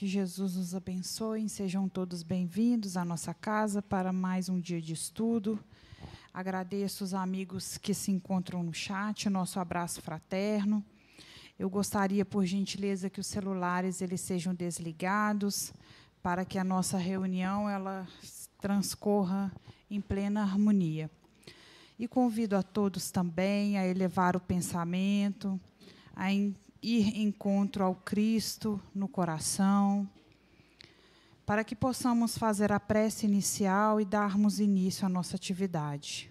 Que Jesus nos abençoe. Sejam todos bem-vindos à nossa casa para mais um dia de estudo. Agradeço os amigos que se encontram no chat, nosso abraço fraterno. Eu gostaria, por gentileza, que os celulares eles sejam desligados para que a nossa reunião ela transcorra em plena harmonia. E convido a todos também a elevar o pensamento, a ir encontro ao Cristo no coração, para que possamos fazer a prece inicial e darmos início à nossa atividade.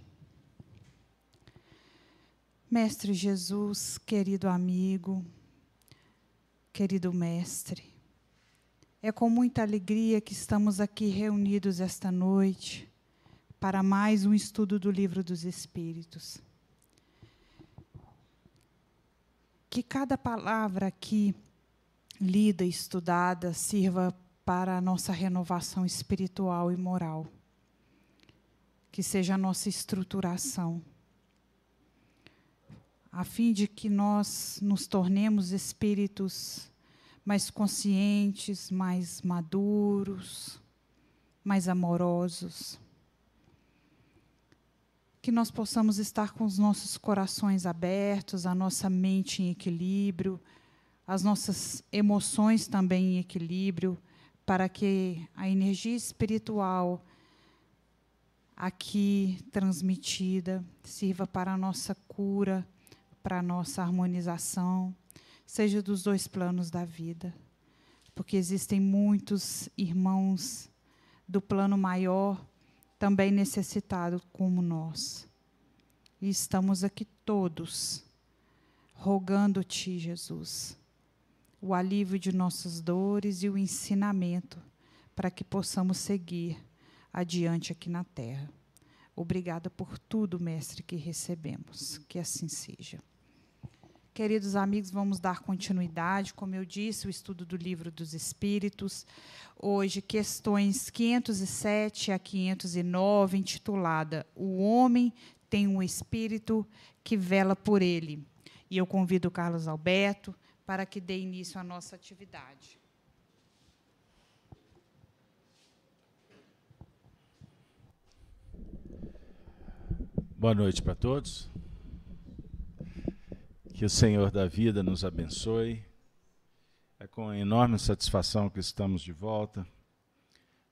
Mestre Jesus, querido amigo, querido mestre, é com muita alegria que estamos aqui reunidos esta noite para mais um estudo do Livro dos Espíritos. Que cada palavra aqui lida estudada sirva para a nossa renovação espiritual e moral. Que seja a nossa estruturação, a fim de que nós nos tornemos espíritos mais conscientes, mais maduros, mais amorosos que nós possamos estar com os nossos corações abertos, a nossa mente em equilíbrio, as nossas emoções também em equilíbrio, para que a energia espiritual aqui transmitida sirva para a nossa cura, para a nossa harmonização, seja dos dois planos da vida. Porque existem muitos irmãos do plano maior também necessitado como nós. E estamos aqui todos rogando-te, Jesus, o alívio de nossas dores e o ensinamento para que possamos seguir adiante aqui na terra. Obrigada por tudo, mestre, que recebemos. Que assim seja. Queridos amigos, vamos dar continuidade, como eu disse, o estudo do livro dos Espíritos. Hoje, questões 507 a 509, intitulada O Homem tem um Espírito que vela por ele. E eu convido o Carlos Alberto para que dê início à nossa atividade. Boa noite para todos. Que o Senhor da vida nos abençoe. É com enorme satisfação que estamos de volta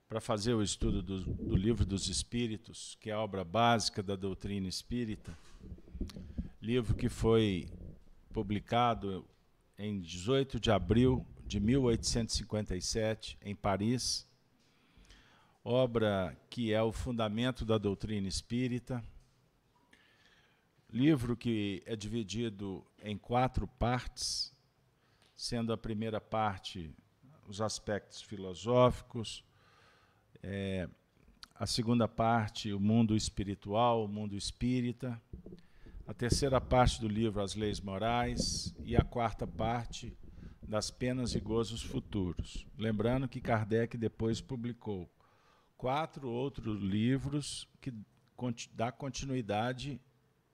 para fazer o estudo do, do, Livro dos Espíritos, que é a obra básica da doutrina espírita. Livro que foi publicado em 18 de abril de 1857, em Paris. Obra que é o fundamento da doutrina espírita livro que é dividido em quatro partes, sendo a primeira parte os aspectos filosóficos, é, a segunda parte o mundo espiritual, o mundo espírita, a terceira parte do livro as leis morais e a quarta parte das penas e gozos futuros. Lembrando que Kardec depois publicou quatro outros livros que dá continuidade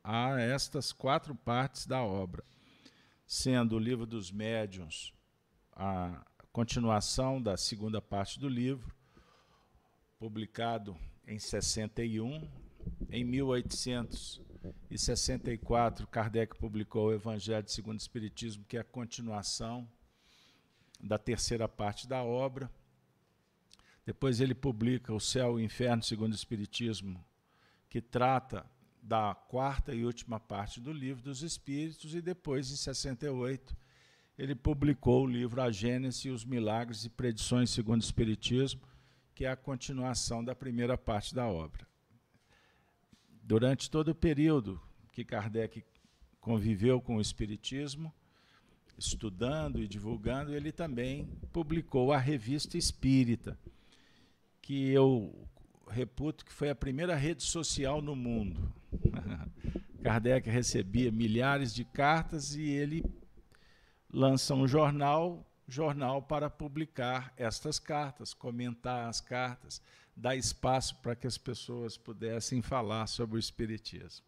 a estas quatro partes da obra, sendo o livro dos médiuns a continuação da segunda parte do livro, publicado em 61. Em 1864, Kardec publicou o Evangelho segundo o Espiritismo, que é a continuação da terceira parte da obra. Depois ele publica O Céu e o Inferno segundo o Espiritismo, que trata da quarta e última parte do Livro dos Espíritos, e depois, em 68, ele publicou o livro A Gênese e os Milagres e Predições segundo o Espiritismo, que é a continuação da primeira parte da obra. Durante todo o período que Kardec conviveu com o Espiritismo, estudando e divulgando, ele também publicou a Revista Espírita, que eu reputo que foi a primeira rede social no mundo. Kardec recebia milhares de cartas e ele lança um jornal, jornal para publicar estas cartas, comentar as cartas, dar espaço para que as pessoas pudessem falar sobre o espiritismo.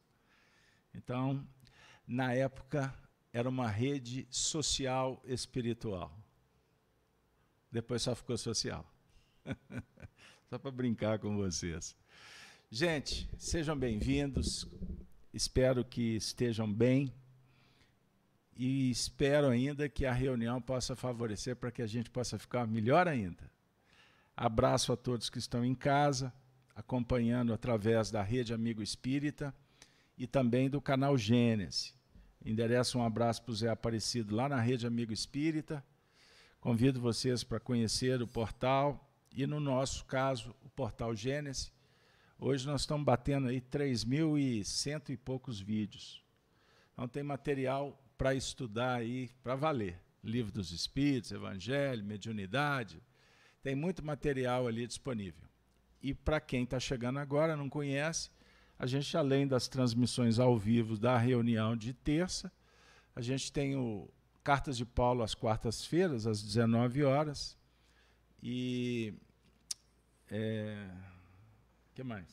Então, na época era uma rede social espiritual. depois só ficou social. só para brincar com vocês. Gente, sejam bem-vindos. Espero que estejam bem e espero ainda que a reunião possa favorecer para que a gente possa ficar melhor ainda. Abraço a todos que estão em casa, acompanhando através da Rede Amigo Espírita e também do canal Gênesis. Endereço um abraço para o Zé Aparecido lá na Rede Amigo Espírita. Convido vocês para conhecer o portal e, no nosso caso, o portal Gênesis. Hoje nós estamos batendo aí 3.100 e poucos vídeos. Então tem material para estudar aí, para valer. Livro dos Espíritos, Evangelho, Mediunidade. Tem muito material ali disponível. E para quem está chegando agora, não conhece, a gente, além das transmissões ao vivo da reunião de terça, a gente tem o Cartas de Paulo às quartas-feiras, às 19 horas. E. É, que mais?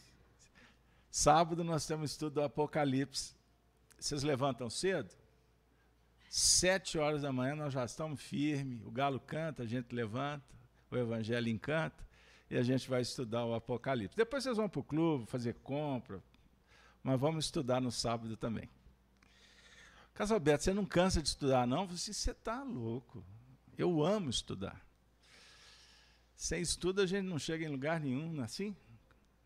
Sábado nós temos estudo do Apocalipse. Vocês levantam cedo? Sete horas da manhã nós já estamos firmes, o galo canta, a gente levanta, o evangelho encanta, e a gente vai estudar o Apocalipse. Depois vocês vão para o clube, fazer compra, mas vamos estudar no sábado também. Casalberto, você não cansa de estudar, não? Você está louco. Eu amo estudar. Sem estudo a gente não chega em lugar nenhum, não é assim?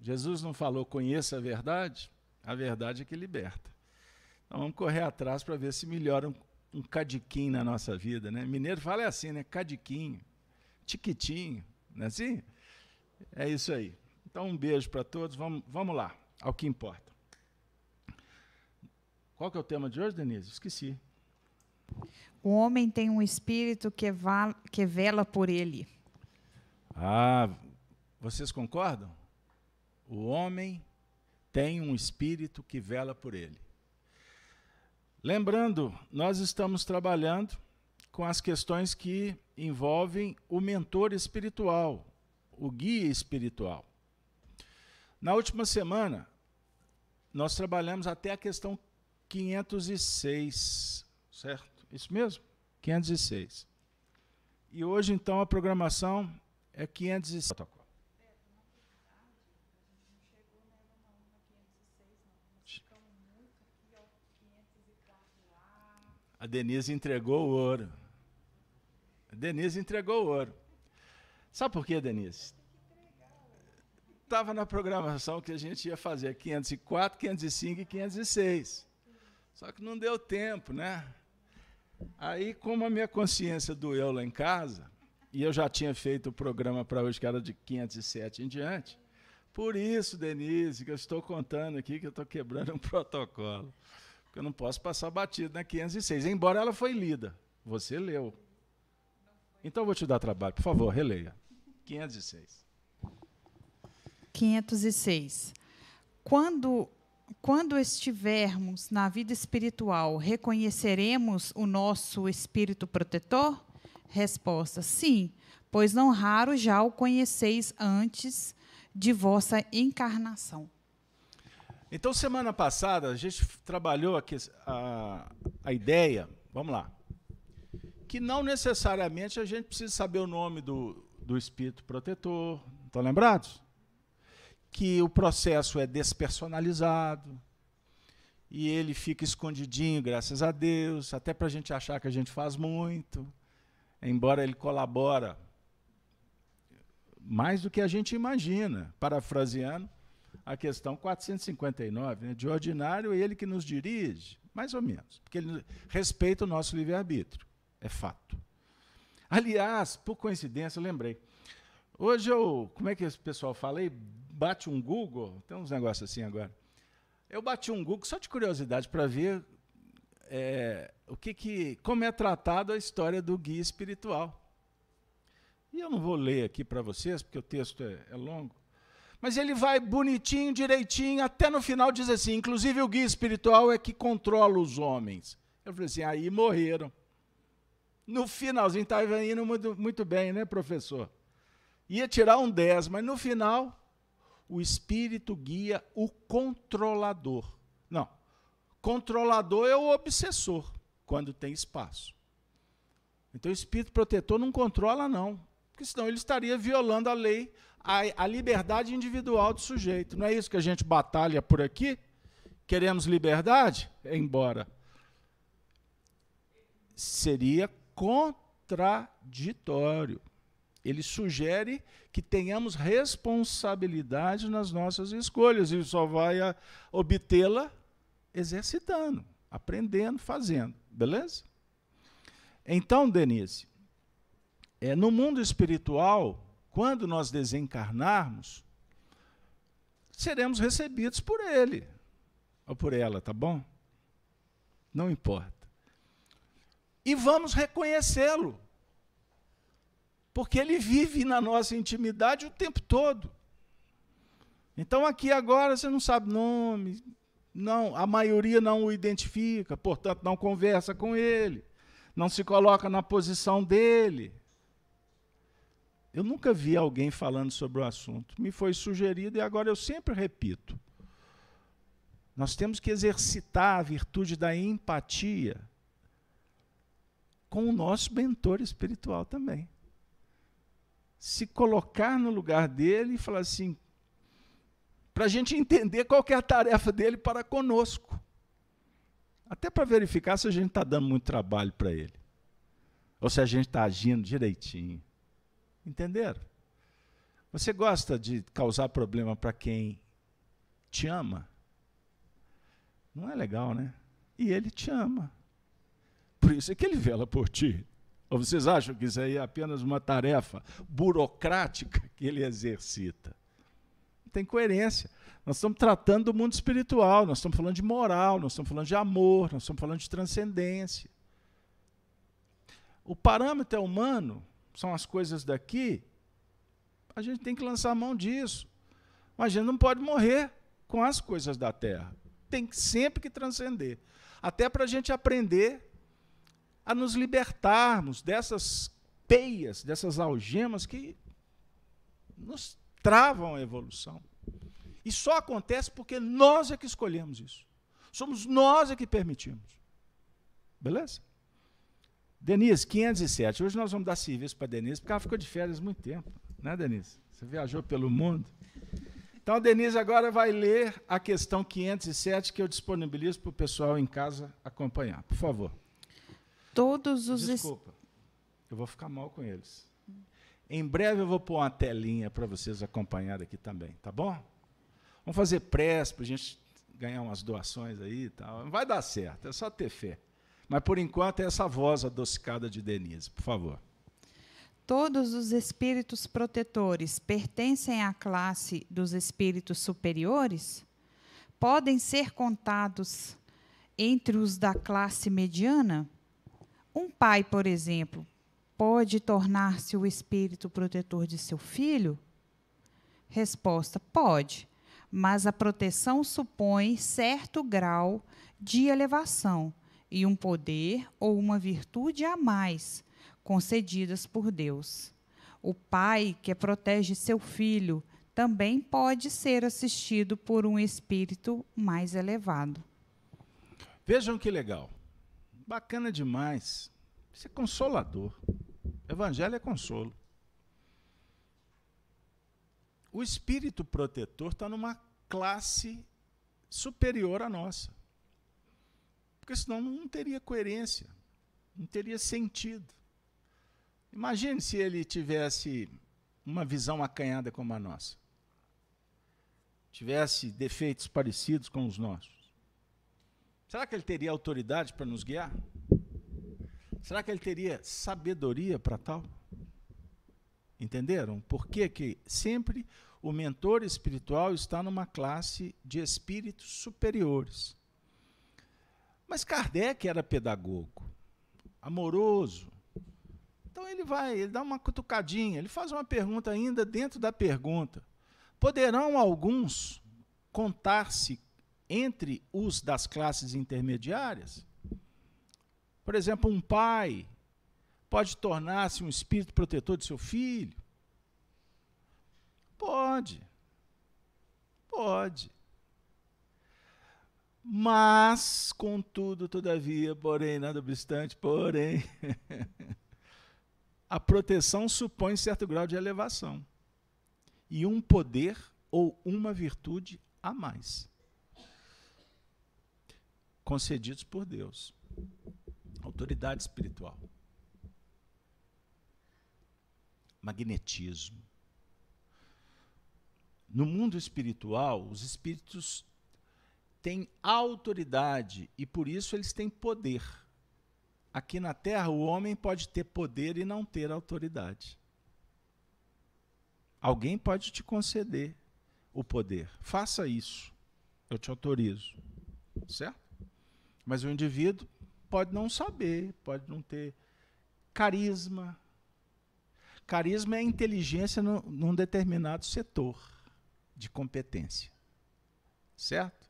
Jesus não falou conheça a verdade? A verdade é que liberta. Então vamos correr atrás para ver se melhora um um cadiquinho na nossa vida, né? Mineiro fala é assim, né? Cadiquinho, tiquitinho, não é assim? É isso aí. Então um beijo para todos. Vamos, vamos lá, ao que importa. Qual que é o tema de hoje, Denise? Esqueci. O homem tem um espírito que, que vela por ele. Ah, vocês concordam? O homem tem um espírito que vela por ele. Lembrando, nós estamos trabalhando com as questões que envolvem o mentor espiritual, o guia espiritual. Na última semana, nós trabalhamos até a questão 506, certo? Isso mesmo? 506. E hoje, então, a programação é 506. A Denise entregou o ouro. A Denise entregou o ouro. Sabe por quê, Denise? Estava na programação que a gente ia fazer 504, 505 e 506. Só que não deu tempo, né? Aí, como a minha consciência doeu lá em casa, e eu já tinha feito o programa para hoje, que era de 507 em diante, por isso, Denise, que eu estou contando aqui que eu estou quebrando um protocolo eu não posso passar batido na 506, embora ela foi lida. Você leu. Então eu vou te dar trabalho, por favor, releia. 506. 506. Quando quando estivermos na vida espiritual, reconheceremos o nosso espírito protetor? Resposta: sim, pois não raro já o conheceis antes de vossa encarnação. Então, semana passada, a gente trabalhou aqui a, a ideia, vamos lá, que não necessariamente a gente precisa saber o nome do, do espírito protetor, estão lembrados? Que o processo é despersonalizado e ele fica escondidinho, graças a Deus, até para a gente achar que a gente faz muito, embora ele colabora mais do que a gente imagina, parafraseando a questão 459, né? de ordinário ele que nos dirige, mais ou menos, porque ele respeita o nosso livre-arbítrio, é fato. Aliás, por coincidência, lembrei, hoje eu, como é que esse pessoal fala aí, bate um Google, tem uns negócios assim agora, eu bati um Google só de curiosidade para ver é, o que, que, como é tratado a história do guia espiritual. E eu não vou ler aqui para vocês, porque o texto é, é longo, mas ele vai bonitinho, direitinho, até no final diz assim: inclusive o guia espiritual é que controla os homens. Eu falei assim: aí morreram. No finalzinho estava indo muito, muito bem, né, professor? Ia tirar um 10, mas no final, o espírito guia o controlador. Controlador é o obsessor, quando tem espaço. Então o espírito protetor não controla, não. porque senão ele estaria violando a lei, a, a liberdade individual do sujeito. Não é isso que a gente batalha por aqui? Queremos liberdade? Embora. Seria contraditório. Ele sugere que tenhamos responsabilidade nas nossas escolhas e só vai obtê-la exercitando, aprendendo, fazendo. Beleza? Então, Denise, é, no mundo espiritual, quando nós desencarnarmos, seremos recebidos por ele ou por ela, tá bom? Não importa. E vamos reconhecê-lo, porque ele vive na nossa intimidade o tempo todo. Então, aqui agora você não sabe nome, não, a maioria não o identifica, portanto, não conversa com ele, não se coloca na posição dele. Eu nunca vi alguém falando sobre o assunto. Me foi sugerido e agora eu sempre repito. Nós temos que exercitar a virtude da empatia com o nosso mentor espiritual também. Se colocar no lugar dele e falar assim, para a gente entender qual é a tarefa dele para conosco. Até para verificar se a gente está dando muito trabalho para ele. Ou se a gente está agindo direitinho. Entenderam? Você gosta de causar problema para quem te ama? Não é legal, né? E ele te ama. Por isso é que ele vela por ti. Ou vocês acham que isso aí é apenas uma tarefa burocrática que ele exercita? Tem coerência. Nós estamos tratando do mundo espiritual, nós estamos falando de moral, nós estamos falando de amor, nós estamos falando de transcendência. O parâmetro é humano são as coisas daqui, a gente tem que lançar a mão disso. Mas a gente não pode morrer com as coisas da terra. Tem sempre que transcender. Até para a gente aprender a nos libertarmos dessas peias, dessas algemas que nos travam a evolução. E só acontece porque nós é que escolhemos isso. Somos nós é que permitimos. Beleza? Denise, 507. Hoje nós vamos dar serviço para Denise, porque ela ficou de férias muito tempo. Né, Denise? Você viajou pelo mundo. Então, a Denise agora vai ler a questão 507 que eu disponibilizo para o pessoal em casa acompanhar. Por favor. Todos os. Desculpa. Eu vou ficar mal com eles. Em breve eu vou pôr uma telinha para vocês acompanharem aqui também, tá bom? Vamos fazer pressa para a gente ganhar umas doações aí e tal. Vai dar certo, é só ter fé. Mas, por enquanto, é essa voz adocicada de Denise, por favor. Todos os espíritos protetores pertencem à classe dos espíritos superiores? Podem ser contados entre os da classe mediana? Um pai, por exemplo, pode tornar-se o espírito protetor de seu filho? Resposta: pode, mas a proteção supõe certo grau de elevação e um poder ou uma virtude a mais concedidas por Deus. O pai que protege seu filho também pode ser assistido por um espírito mais elevado. Vejam que legal. Bacana demais. Isso é consolador. Evangelho é consolo. O espírito protetor está numa classe superior à nossa. Porque senão não teria coerência, não teria sentido. Imagine se ele tivesse uma visão acanhada como a nossa. Tivesse defeitos parecidos com os nossos. Será que ele teria autoridade para nos guiar? Será que ele teria sabedoria para tal? Entenderam? Por que, que sempre o mentor espiritual está numa classe de espíritos superiores? Mas Kardec era pedagogo, amoroso. Então ele vai, ele dá uma cutucadinha, ele faz uma pergunta ainda dentro da pergunta. Poderão alguns contar-se entre os das classes intermediárias? Por exemplo, um pai pode tornar-se um espírito protetor de seu filho? Pode. Pode. Mas, contudo, todavia, porém, nada obstante, porém, a proteção supõe certo grau de elevação e um poder ou uma virtude a mais concedidos por Deus. Autoridade espiritual. Magnetismo. No mundo espiritual, os espíritos têm autoridade e por isso eles têm poder. Aqui na Terra, o homem pode ter poder e não ter autoridade. Alguém pode te conceder o poder. Faça isso. Eu te autorizo. Certo? Mas o indivíduo pode não saber, pode não ter carisma. Carisma é inteligência no, num determinado setor de competência. Certo?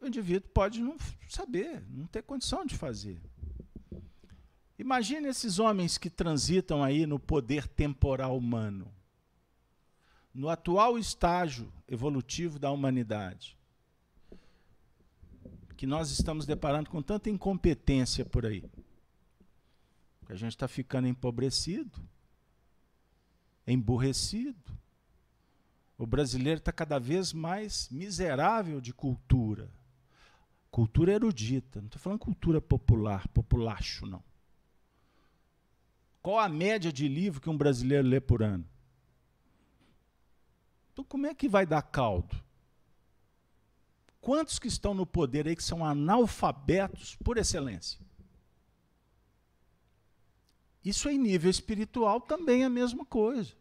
O indivíduo pode não saber, não ter condição de fazer. Imagine esses homens que transitam aí no poder temporal humano, no atual estágio evolutivo da humanidade que nós estamos deparando com tanta incompetência por aí. A gente está ficando empobrecido, emburrecido. O brasileiro está cada vez mais miserável de cultura. Cultura erudita. Não estou falando cultura popular, populacho, não. Qual a média de livro que um brasileiro lê por ano? Então, como é que vai dar caldo? Quantos que estão no poder aí que são analfabetos por excelência? Isso em nível espiritual também é a mesma coisa.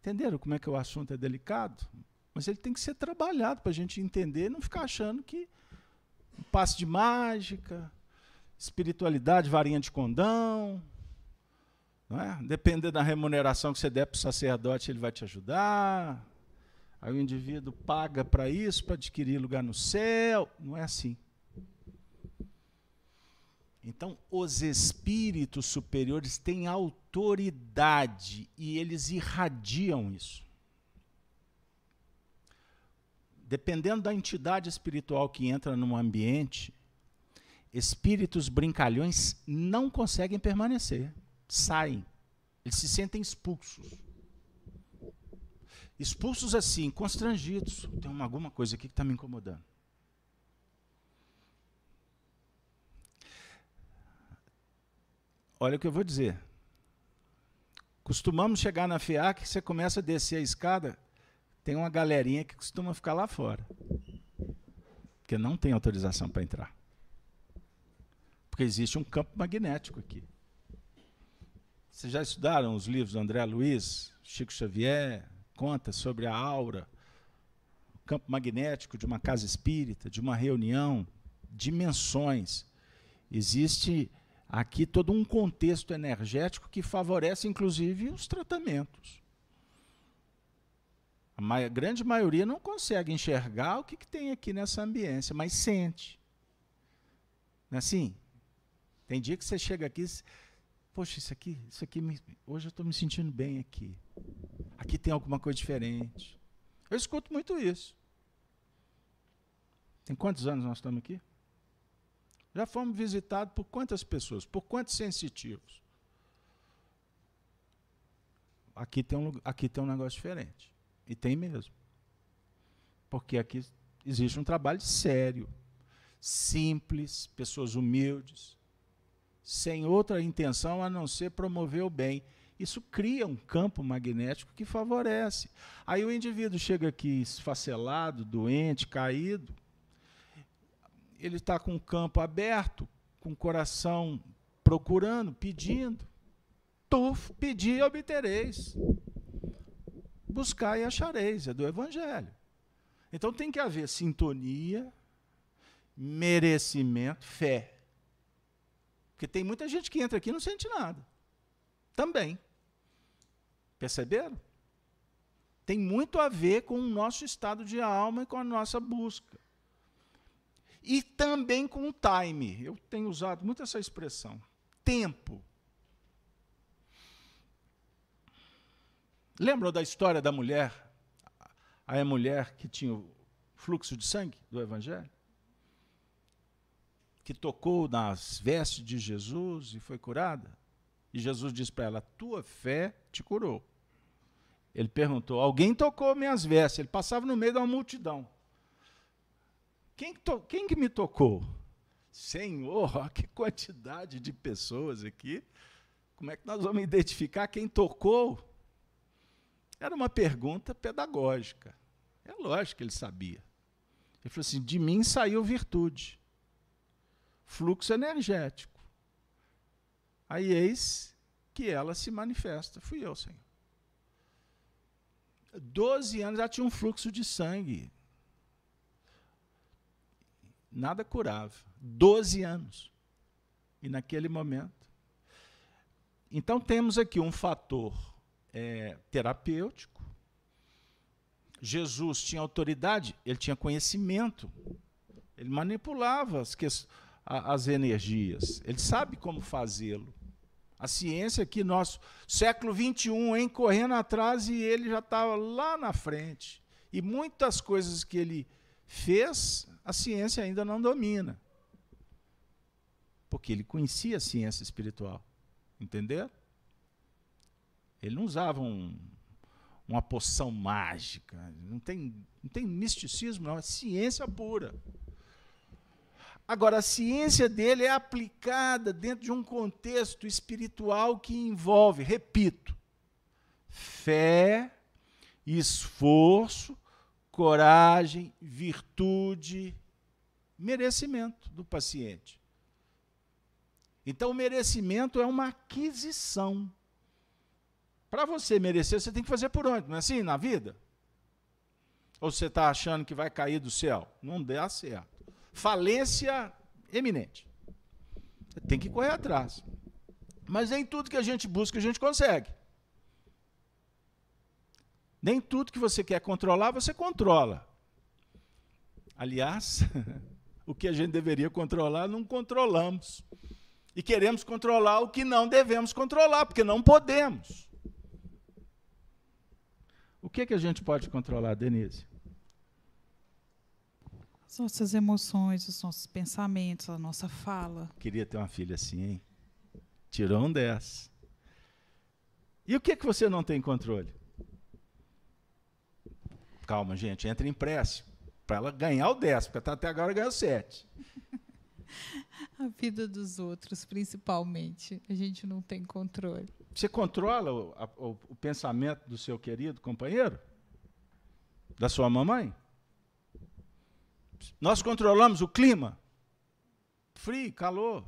Entenderam como é que o assunto é delicado? Mas ele tem que ser trabalhado para a gente entender e não ficar achando que um passe de mágica, espiritualidade, varinha de condão. Não é? Dependendo da remuneração que você der para o sacerdote, ele vai te ajudar. Aí o indivíduo paga para isso, para adquirir lugar no céu. Não é assim. Então, os espíritos superiores têm autoridade e eles irradiam isso. Dependendo da entidade espiritual que entra num ambiente, espíritos brincalhões não conseguem permanecer, saem, eles se sentem expulsos. Expulsos assim, constrangidos. Tem uma, alguma coisa aqui que está me incomodando. Olha o que eu vou dizer. Costumamos chegar na FEAC, você começa a descer a escada, tem uma galerinha que costuma ficar lá fora. Porque não tem autorização para entrar. Porque existe um campo magnético aqui. Vocês já estudaram os livros do André Luiz, Chico Xavier, conta sobre a aura, o campo magnético de uma casa espírita, de uma reunião, dimensões. Existe aqui todo um contexto energético que favorece, inclusive, os tratamentos. A grande maioria não consegue enxergar o que, que tem aqui nessa ambiência, mas sente. Não é assim? Tem dia que você chega aqui, poxa, isso aqui, isso aqui, me, hoje eu estou me sentindo bem aqui. Aqui tem alguma coisa diferente. Eu escuto muito isso. Tem quantos anos nós estamos aqui? Já fomos visitados por quantas pessoas? Por quantos sensitivos? Aqui tem um, aqui tem um negócio diferente. E tem mesmo. Porque aqui existe um trabalho sério, simples, pessoas humildes, sem outra intenção a não ser promover o bem. Isso cria um campo magnético que favorece. Aí o indivíduo chega aqui esfacelado, doente, caído, ele está com o campo aberto, com o coração procurando, pedindo. Tu pedi e obtereis. Buscar e achareis, é do Evangelho. Então tem que haver sintonia, merecimento, fé. Porque tem muita gente que entra aqui e não sente nada. Também. Perceberam? Tem muito a ver com o nosso estado de alma e com a nossa busca. E também com o time. Eu tenho usado muito essa expressão. Tempo. Lembram da história da mulher? A mulher que tinha o fluxo de sangue do Evangelho? Que tocou nas vestes de Jesus e foi curada? E Jesus disse para ela: Tua fé te curou. Ele perguntou: Alguém tocou minhas vestes? Ele passava no meio de uma multidão. Quem, to quem que me tocou? Senhor, que quantidade de pessoas aqui. Como é que nós vamos identificar quem tocou? Era uma pergunta pedagógica. É lógico que ele sabia. Ele falou assim: de mim saiu virtude, fluxo energético. Aí eis que ela se manifesta. Fui eu, Senhor. Doze anos já tinha um fluxo de sangue. Nada curava. Doze anos. E naquele momento. Então temos aqui um fator é, terapêutico. Jesus tinha autoridade, ele tinha conhecimento, ele manipulava as, as energias, ele sabe como fazê-lo. A ciência aqui, nosso século XXI, hein, correndo atrás e ele já estava lá na frente. E muitas coisas que ele fez, a ciência ainda não domina. Porque ele conhecia a ciência espiritual. Entendeu? Ele não usava um, uma poção mágica. Não tem, não tem misticismo, não. É ciência pura. Agora, a ciência dele é aplicada dentro de um contexto espiritual que envolve, repito, fé, esforço, coragem, virtude, merecimento do paciente. Então, o merecimento é uma aquisição. Para você merecer, você tem que fazer por onde? Não é assim na vida? Ou você está achando que vai cair do céu? Não dá certo. Falência eminente. Tem que correr atrás. Mas nem tudo que a gente busca a gente consegue. Nem tudo que você quer controlar, você controla. Aliás, o que a gente deveria controlar, não controlamos. E queremos controlar o que não devemos controlar, porque não podemos. O que, que a gente pode controlar, Denise? As nossas emoções, os nossos pensamentos, a nossa fala. Queria ter uma filha assim, hein? Tirou um 10. E o que, que você não tem controle? Calma, gente, entra em empréstimo. Para ela ganhar o 10, porque até agora ganhou 7. a vida dos outros, principalmente. A gente não tem controle. Você controla o, a, o, o pensamento do seu querido companheiro? Da sua mamãe? Nós controlamos o clima? Frio, calor.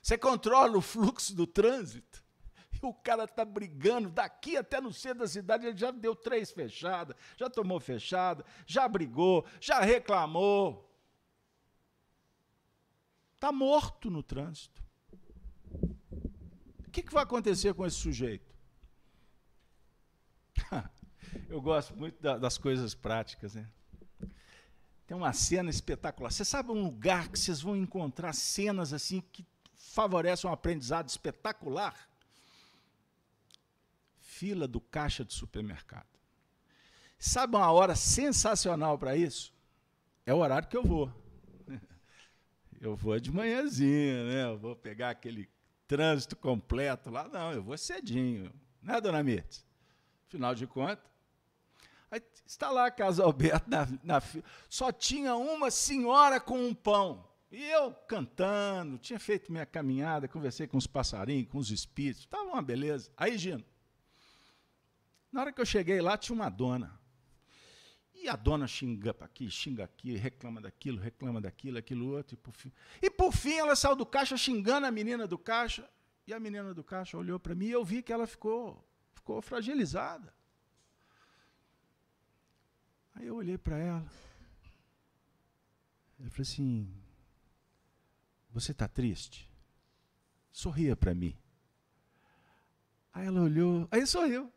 Você controla o fluxo do trânsito? E o cara está brigando daqui até no centro da cidade, ele já deu três fechadas, já tomou fechada, já brigou, já reclamou. Está morto no trânsito que, que vai acontecer com esse sujeito? Eu gosto muito da, das coisas práticas, né? Tem uma cena espetacular. Você sabe um lugar que vocês vão encontrar cenas assim que favorecem um aprendizado espetacular? Fila do caixa de supermercado. Sabe uma hora sensacional para isso? É o horário que eu vou. Eu vou de manhãzinha, né? Eu vou pegar aquele trânsito completo lá. Não, eu vou cedinho. Né, dona Mirtes? Afinal de contas. Aí está lá a Casa Alberto na, na Só tinha uma senhora com um pão. E eu cantando, tinha feito minha caminhada, conversei com os passarinhos, com os espíritos, estava uma beleza. Aí, Gino, na hora que eu cheguei lá, tinha uma dona. E a dona xinga aqui, xinga aqui, reclama daquilo, reclama daquilo, aquilo outro. E por, fim, e por fim ela saiu do caixa xingando a menina do caixa. E a menina do caixa olhou para mim e eu vi que ela ficou, ficou fragilizada. Aí eu olhei para ela. Eu falei assim: Você está triste? Sorria para mim. Aí ela olhou, aí sorriu.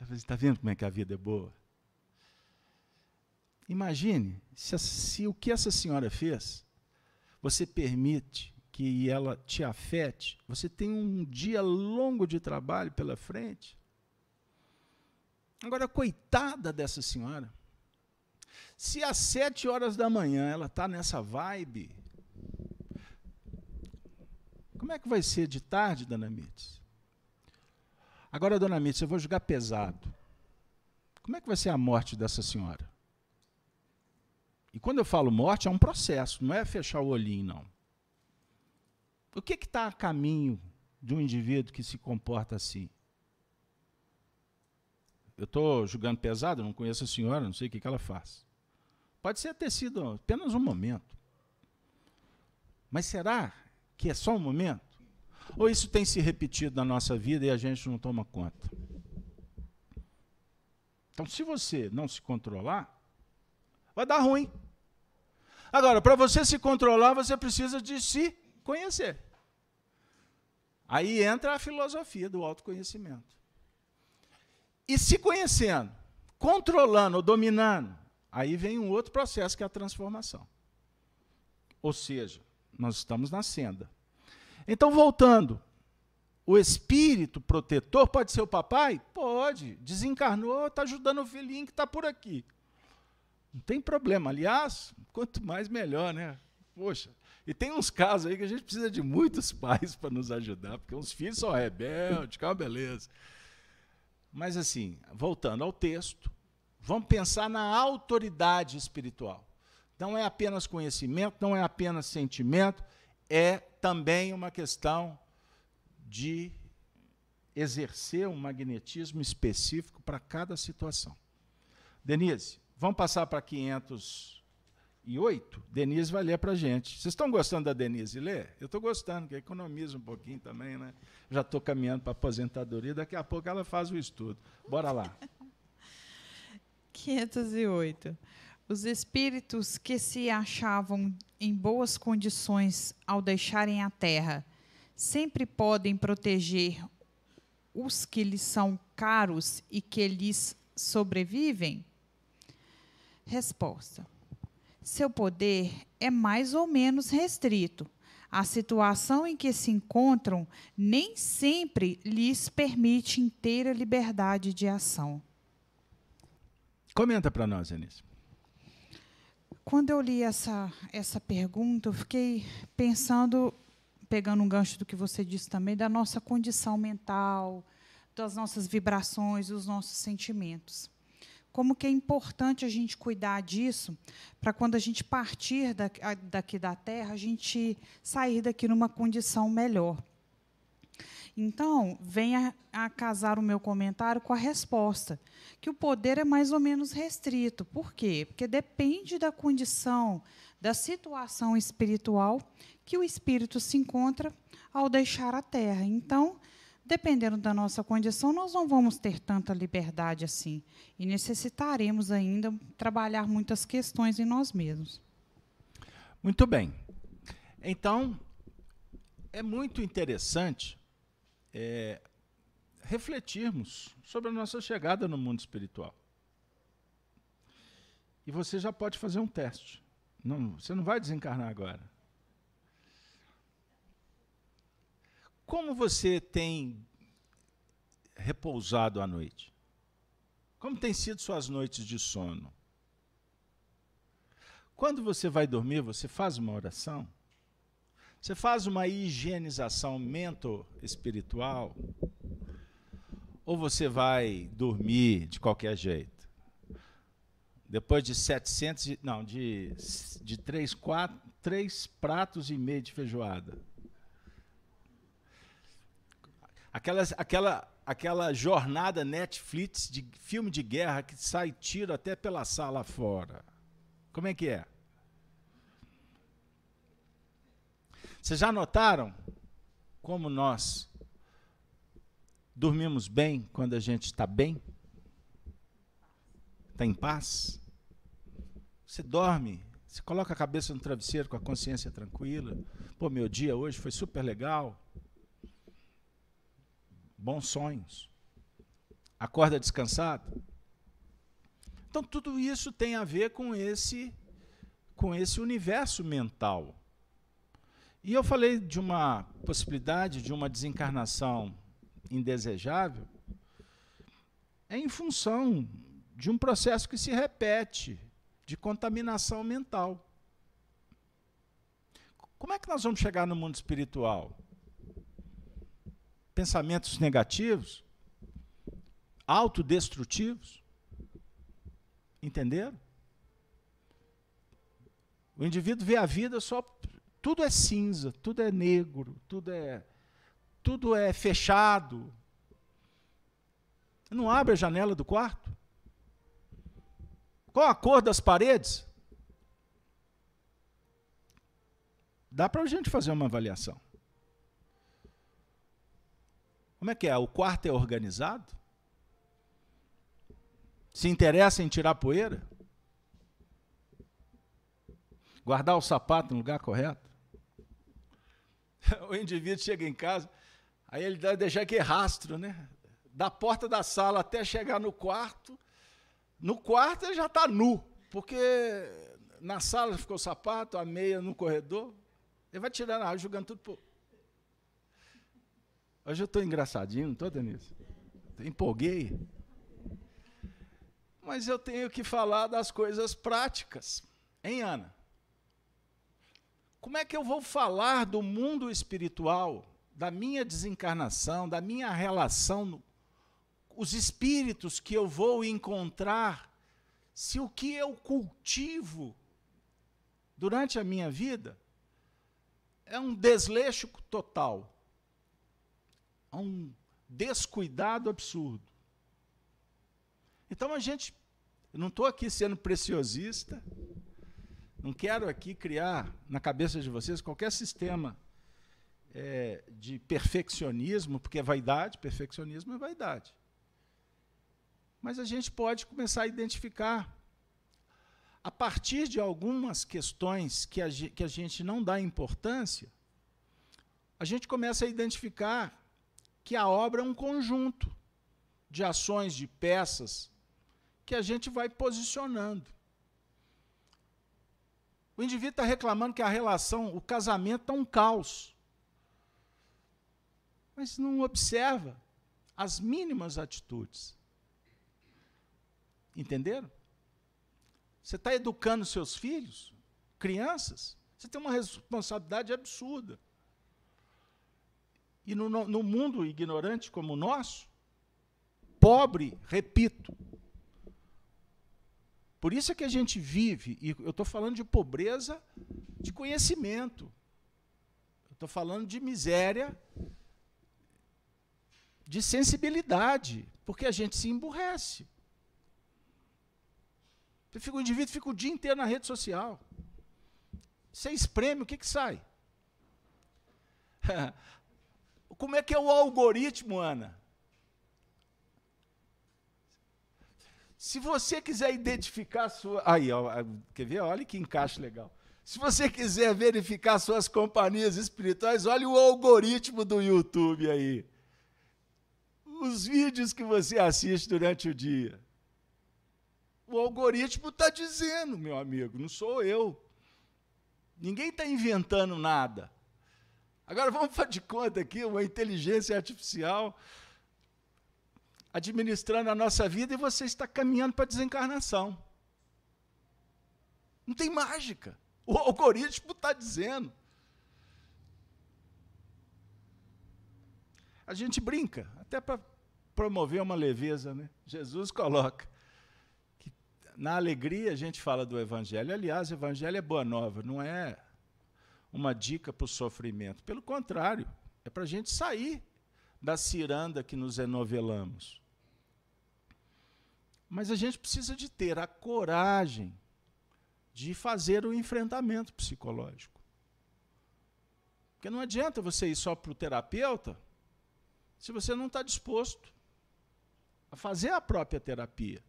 Eu falei: Está assim, vendo como é que a vida é boa? Imagine se, se, o que essa senhora fez, você permite que ela te afete, você tem um dia longo de trabalho pela frente. Agora, coitada dessa senhora. Se às sete horas da manhã ela está nessa vibe, como é que vai ser de tarde, Dana Mites? Agora, dona Mitz, eu vou jogar pesado. Como é que vai ser a morte dessa senhora? E quando eu falo morte, é um processo, não é fechar o olhinho, não. O que está a caminho de um indivíduo que se comporta assim? Eu estou julgando pesado, não conheço a senhora, não sei o que, que ela faz. Pode ser ter sido apenas um momento. Mas será que é só um momento? Ou isso tem se repetido na nossa vida e a gente não toma conta? Então, se você não se controlar, vai dar ruim. Agora, para você se controlar, você precisa de se conhecer. Aí entra a filosofia do autoconhecimento. E se conhecendo, controlando dominando, aí vem um outro processo que é a transformação. Ou seja, nós estamos na senda. Então, voltando, o espírito protetor pode ser o papai? Pode. Desencarnou, está ajudando o filhinho que está por aqui. Não tem problema. Aliás, quanto mais melhor, né? Poxa, e tem uns casos aí que a gente precisa de muitos pais para nos ajudar, porque uns filhos são rebeldes, calma, beleza. Mas assim, voltando ao texto, vamos pensar na autoridade espiritual. Não é apenas conhecimento, não é apenas sentimento, é também uma questão de exercer um magnetismo específico para cada situação. Denise, vamos passar para 500 e oito, Denise vai ler para a gente. Vocês estão gostando da Denise ler? Eu estou gostando, que economiza um pouquinho também, né? Já estou caminhando para a aposentadoria, daqui a pouco ela faz o estudo. Bora lá. 508. Os espíritos que se achavam em boas condições ao deixarem a terra, sempre podem proteger os que lhes são caros e que lhes sobrevivem? Resposta seu poder é mais ou menos restrito. A situação em que se encontram nem sempre lhes permite inteira liberdade de ação. Comenta para nós, Anísio. Quando eu li essa, essa pergunta, eu fiquei pensando, pegando um gancho do que você disse também, da nossa condição mental, das nossas vibrações, dos nossos sentimentos como que é importante a gente cuidar disso, para quando a gente partir daqui da Terra, a gente sair daqui numa condição melhor. Então, venha a casar o meu comentário com a resposta, que o poder é mais ou menos restrito. Por quê? Porque depende da condição, da situação espiritual que o espírito se encontra ao deixar a Terra. Então, dependendo da nossa condição, nós não vamos ter tanta liberdade assim. E necessitaremos ainda trabalhar muitas questões em nós mesmos. Muito bem. Então, é muito interessante é, refletirmos sobre a nossa chegada no mundo espiritual. E você já pode fazer um teste. Não, você não vai desencarnar agora. Como você tem repousado à noite? Como têm sido suas noites de sono? Quando você vai dormir, você faz uma oração? Você faz uma higienização mental-espiritual? Ou você vai dormir de qualquer jeito? Depois de 700, não, de, de três, quatro, três pratos e meio de feijoada. Aquelas, aquela, aquela jornada Netflix de filme de guerra que sai tiro até pela sala fora. Como é que é? Vocês já notaram como nós dormimos bem quando a gente está bem? Está em paz? Você dorme, você coloca a cabeça no travesseiro com a consciência tranquila. Pô, meu dia hoje foi super legal bons sonhos, acorda descansado. Então tudo isso tem a ver com esse com esse universo mental. E eu falei de uma possibilidade de uma desencarnação indesejável é em função de um processo que se repete de contaminação mental. Como é que nós vamos chegar no mundo espiritual? pensamentos negativos, autodestrutivos. Entenderam? O indivíduo vê a vida só. Tudo é cinza, tudo é negro, tudo é, tudo é fechado. Não abre a janela do quarto? Qual a cor das paredes? Dá para a gente fazer uma avaliação. Como é que é? O quarto é organizado? Se interessa em tirar poeira? Guardar o sapato no lugar correto? O indivíduo chega em casa, aí ele deve deixar aquele rastro, né? Da porta da sala até chegar no quarto. No quarto ele já está nu, porque na sala ficou o sapato, a meia no corredor. Ele vai tirando a água, jogando tudo por. Hoje eu estou engraçadinho, não estou, Denise? Empolguei. Mas eu tenho que falar das coisas práticas. Hein, Ana? Como é que eu vou falar do mundo espiritual, da minha desencarnação, da minha relação, os espíritos que eu vou encontrar, se o que eu cultivo durante a minha vida é um desleixo total, é um descuidado absurdo. Então a gente, não estou aqui sendo preciosista, não quero aqui criar na cabeça de vocês qualquer sistema é, de perfeccionismo, porque é vaidade, perfeccionismo é vaidade. Mas a gente pode começar a identificar, a partir de algumas questões que a, que a gente não dá importância, a gente começa a identificar que a obra é um conjunto de ações, de peças, que a gente vai posicionando. O indivíduo está reclamando que a relação, o casamento está um caos. Mas não observa as mínimas atitudes. Entenderam? Você está educando seus filhos, crianças, você tem uma responsabilidade absurda. E no, no mundo ignorante como o nosso, pobre, repito, por isso é que a gente vive, e eu estou falando de pobreza de conhecimento. Estou falando de miséria, de sensibilidade, porque a gente se emburrece. Você fica, o indivíduo fica o dia inteiro na rede social. Você espreme, o que, que sai? Como é que é o algoritmo, Ana? Se você quiser identificar sua. Aí, ó, quer ver? Olha que encaixe legal. Se você quiser verificar suas companhias espirituais, olhe o algoritmo do YouTube aí. Os vídeos que você assiste durante o dia. O algoritmo está dizendo, meu amigo, não sou eu. Ninguém está inventando nada. Agora vamos fazer de conta aqui uma inteligência artificial administrando a nossa vida e você está caminhando para a desencarnação. Não tem mágica. O algoritmo está dizendo. A gente brinca, até para promover uma leveza, né? Jesus coloca que na alegria a gente fala do evangelho. Aliás, o evangelho é boa nova, não é uma dica para o sofrimento. Pelo contrário, é para a gente sair da ciranda que nos enovelamos. Mas a gente precisa de ter a coragem de fazer o enfrentamento psicológico. Porque não adianta você ir só para o terapeuta se você não está disposto a fazer a própria terapia.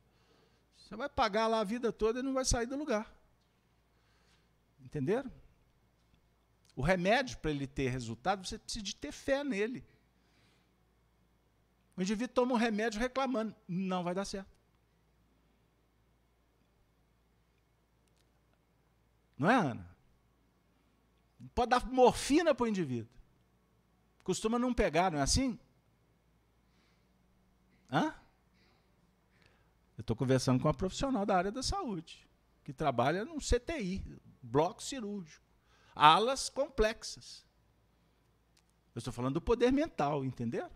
Você vai pagar lá a vida toda e não vai sair do lugar. Entenderam? O remédio, para ele ter resultado, você precisa de ter fé nele. O indivíduo toma um remédio reclamando, não vai dar certo. Não é, Ana? Pode dar morfina para o indivíduo. Costuma não pegar, não é assim? Hã? Eu estou conversando com uma profissional da área da saúde, que trabalha num CTI, bloco cirúrgico, alas complexas. Eu estou falando do poder mental, entendeu?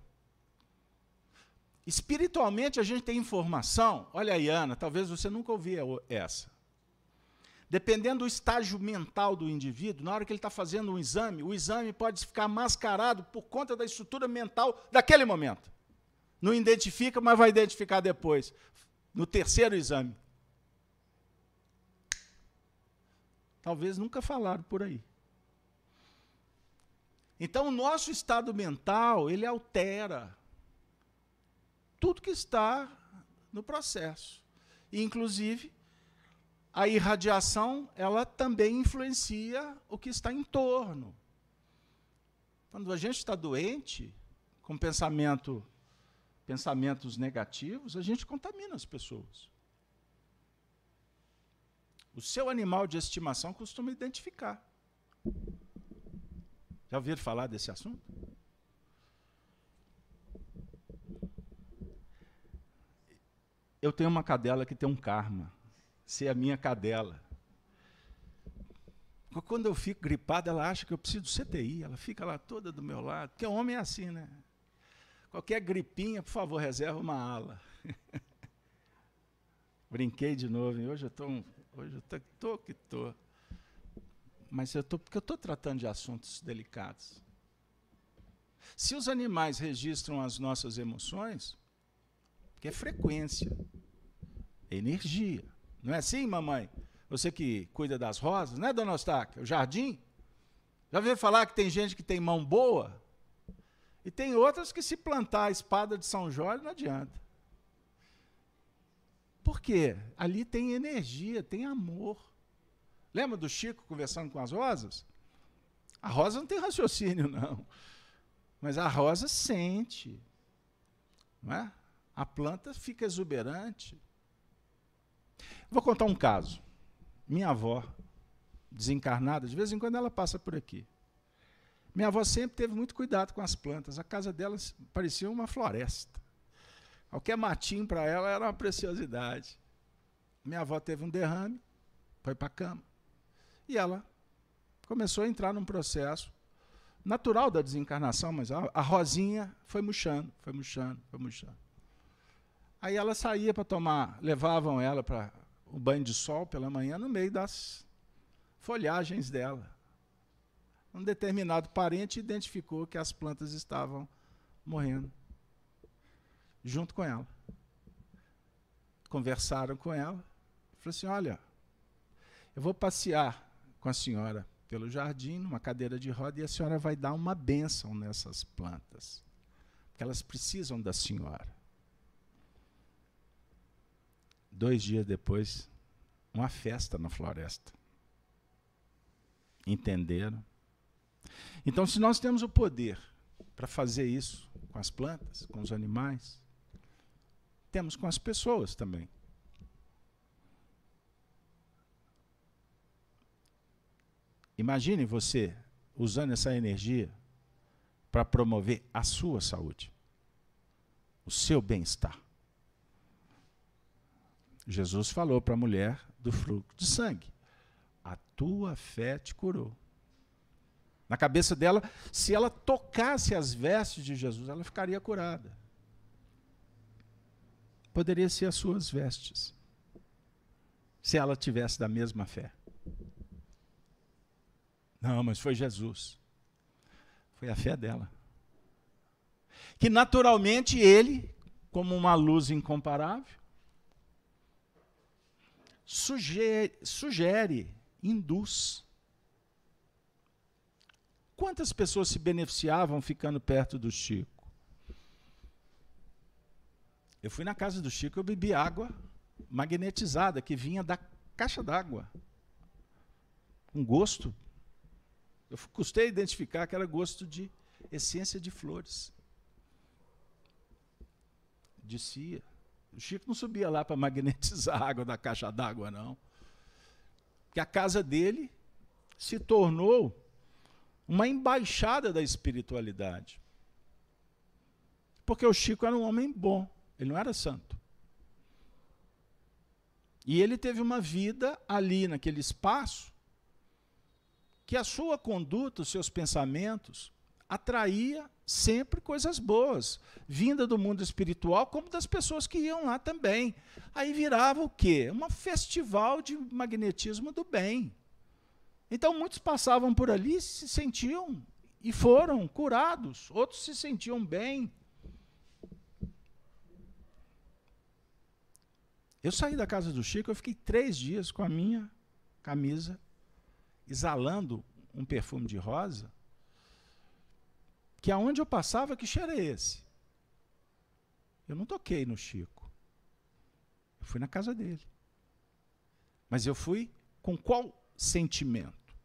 Espiritualmente a gente tem informação. Olha aí, Ana, talvez você nunca ouviu essa. Dependendo do estágio mental do indivíduo, na hora que ele está fazendo um exame, o exame pode ficar mascarado por conta da estrutura mental daquele momento. Não identifica, mas vai identificar depois, no terceiro exame. Talvez nunca falaram por aí. Então, o nosso estado mental, ele altera tudo que está no processo. Inclusive, a irradiação, ela também influencia o que está em torno. Quando a gente está doente, com pensamento, pensamentos negativos, a gente contamina as pessoas. O seu animal de estimação costuma identificar. Já ouviram falar desse assunto? Eu tenho uma cadela que tem um karma ser a minha cadela. Quando eu fico gripado, ela acha que eu preciso do CTI, ela fica lá toda do meu lado, porque homem é assim, né? Qualquer gripinha, por favor, reserva uma ala. Brinquei de novo, hoje eu estou hoje eu tô, tô que tô. Mas eu tô porque eu estou tratando de assuntos delicados. Se os animais registram as nossas emoções, que é frequência, é energia. Não é assim, mamãe? Você que cuida das rosas, né, dona Eustáquia? O jardim? Já ouviu falar que tem gente que tem mão boa? E tem outras que se plantar a espada de São Jorge não adianta. Por quê? Ali tem energia, tem amor. Lembra do Chico conversando com as rosas? A rosa não tem raciocínio, não. Mas a rosa sente. Não é? A planta fica exuberante. Vou contar um caso. Minha avó, desencarnada, de vez em quando ela passa por aqui. Minha avó sempre teve muito cuidado com as plantas. A casa dela parecia uma floresta. Qualquer matinho para ela era uma preciosidade. Minha avó teve um derrame, foi para a cama. E ela começou a entrar num processo natural da desencarnação, mas a, a Rosinha foi murchando, foi murchando, foi murchando. Aí ela saía para tomar, levavam ela para o banho de sol pela manhã no meio das folhagens dela. Um determinado parente identificou que as plantas estavam morrendo junto com ela. Conversaram com ela. Falou assim: Olha, eu vou passear com a senhora pelo jardim, numa cadeira de roda, e a senhora vai dar uma bênção nessas plantas. Porque elas precisam da senhora. Dois dias depois, uma festa na floresta. Entenderam? Então, se nós temos o poder para fazer isso com as plantas, com os animais, temos com as pessoas também. Imagine você usando essa energia para promover a sua saúde, o seu bem-estar. Jesus falou para a mulher do fruto de sangue: A tua fé te curou. Na cabeça dela, se ela tocasse as vestes de Jesus, ela ficaria curada. Poderia ser as suas vestes, se ela tivesse da mesma fé. Não, mas foi Jesus. Foi a fé dela. Que naturalmente ele, como uma luz incomparável, sugere, sugere induz. Quantas pessoas se beneficiavam ficando perto do Chico? Eu fui na casa do Chico, eu bebi água magnetizada que vinha da caixa d'água. Um gosto. Eu custei identificar que era gosto de essência de flores. Descia. O Chico não subia lá para magnetizar a água da caixa d'água, não. Porque a casa dele se tornou uma embaixada da espiritualidade. Porque o Chico era um homem bom, ele não era santo. E ele teve uma vida ali, naquele espaço, que a sua conduta, os seus pensamentos, atraía sempre coisas boas, vinda do mundo espiritual, como das pessoas que iam lá também. Aí virava o quê? Um festival de magnetismo do bem. Então muitos passavam por ali se sentiam e foram curados, outros se sentiam bem. Eu saí da casa do Chico, eu fiquei três dias com a minha camisa, exalando um perfume de rosa, que aonde eu passava, que cheiro é esse? Eu não toquei no Chico. Eu fui na casa dele. Mas eu fui com qual sentimento?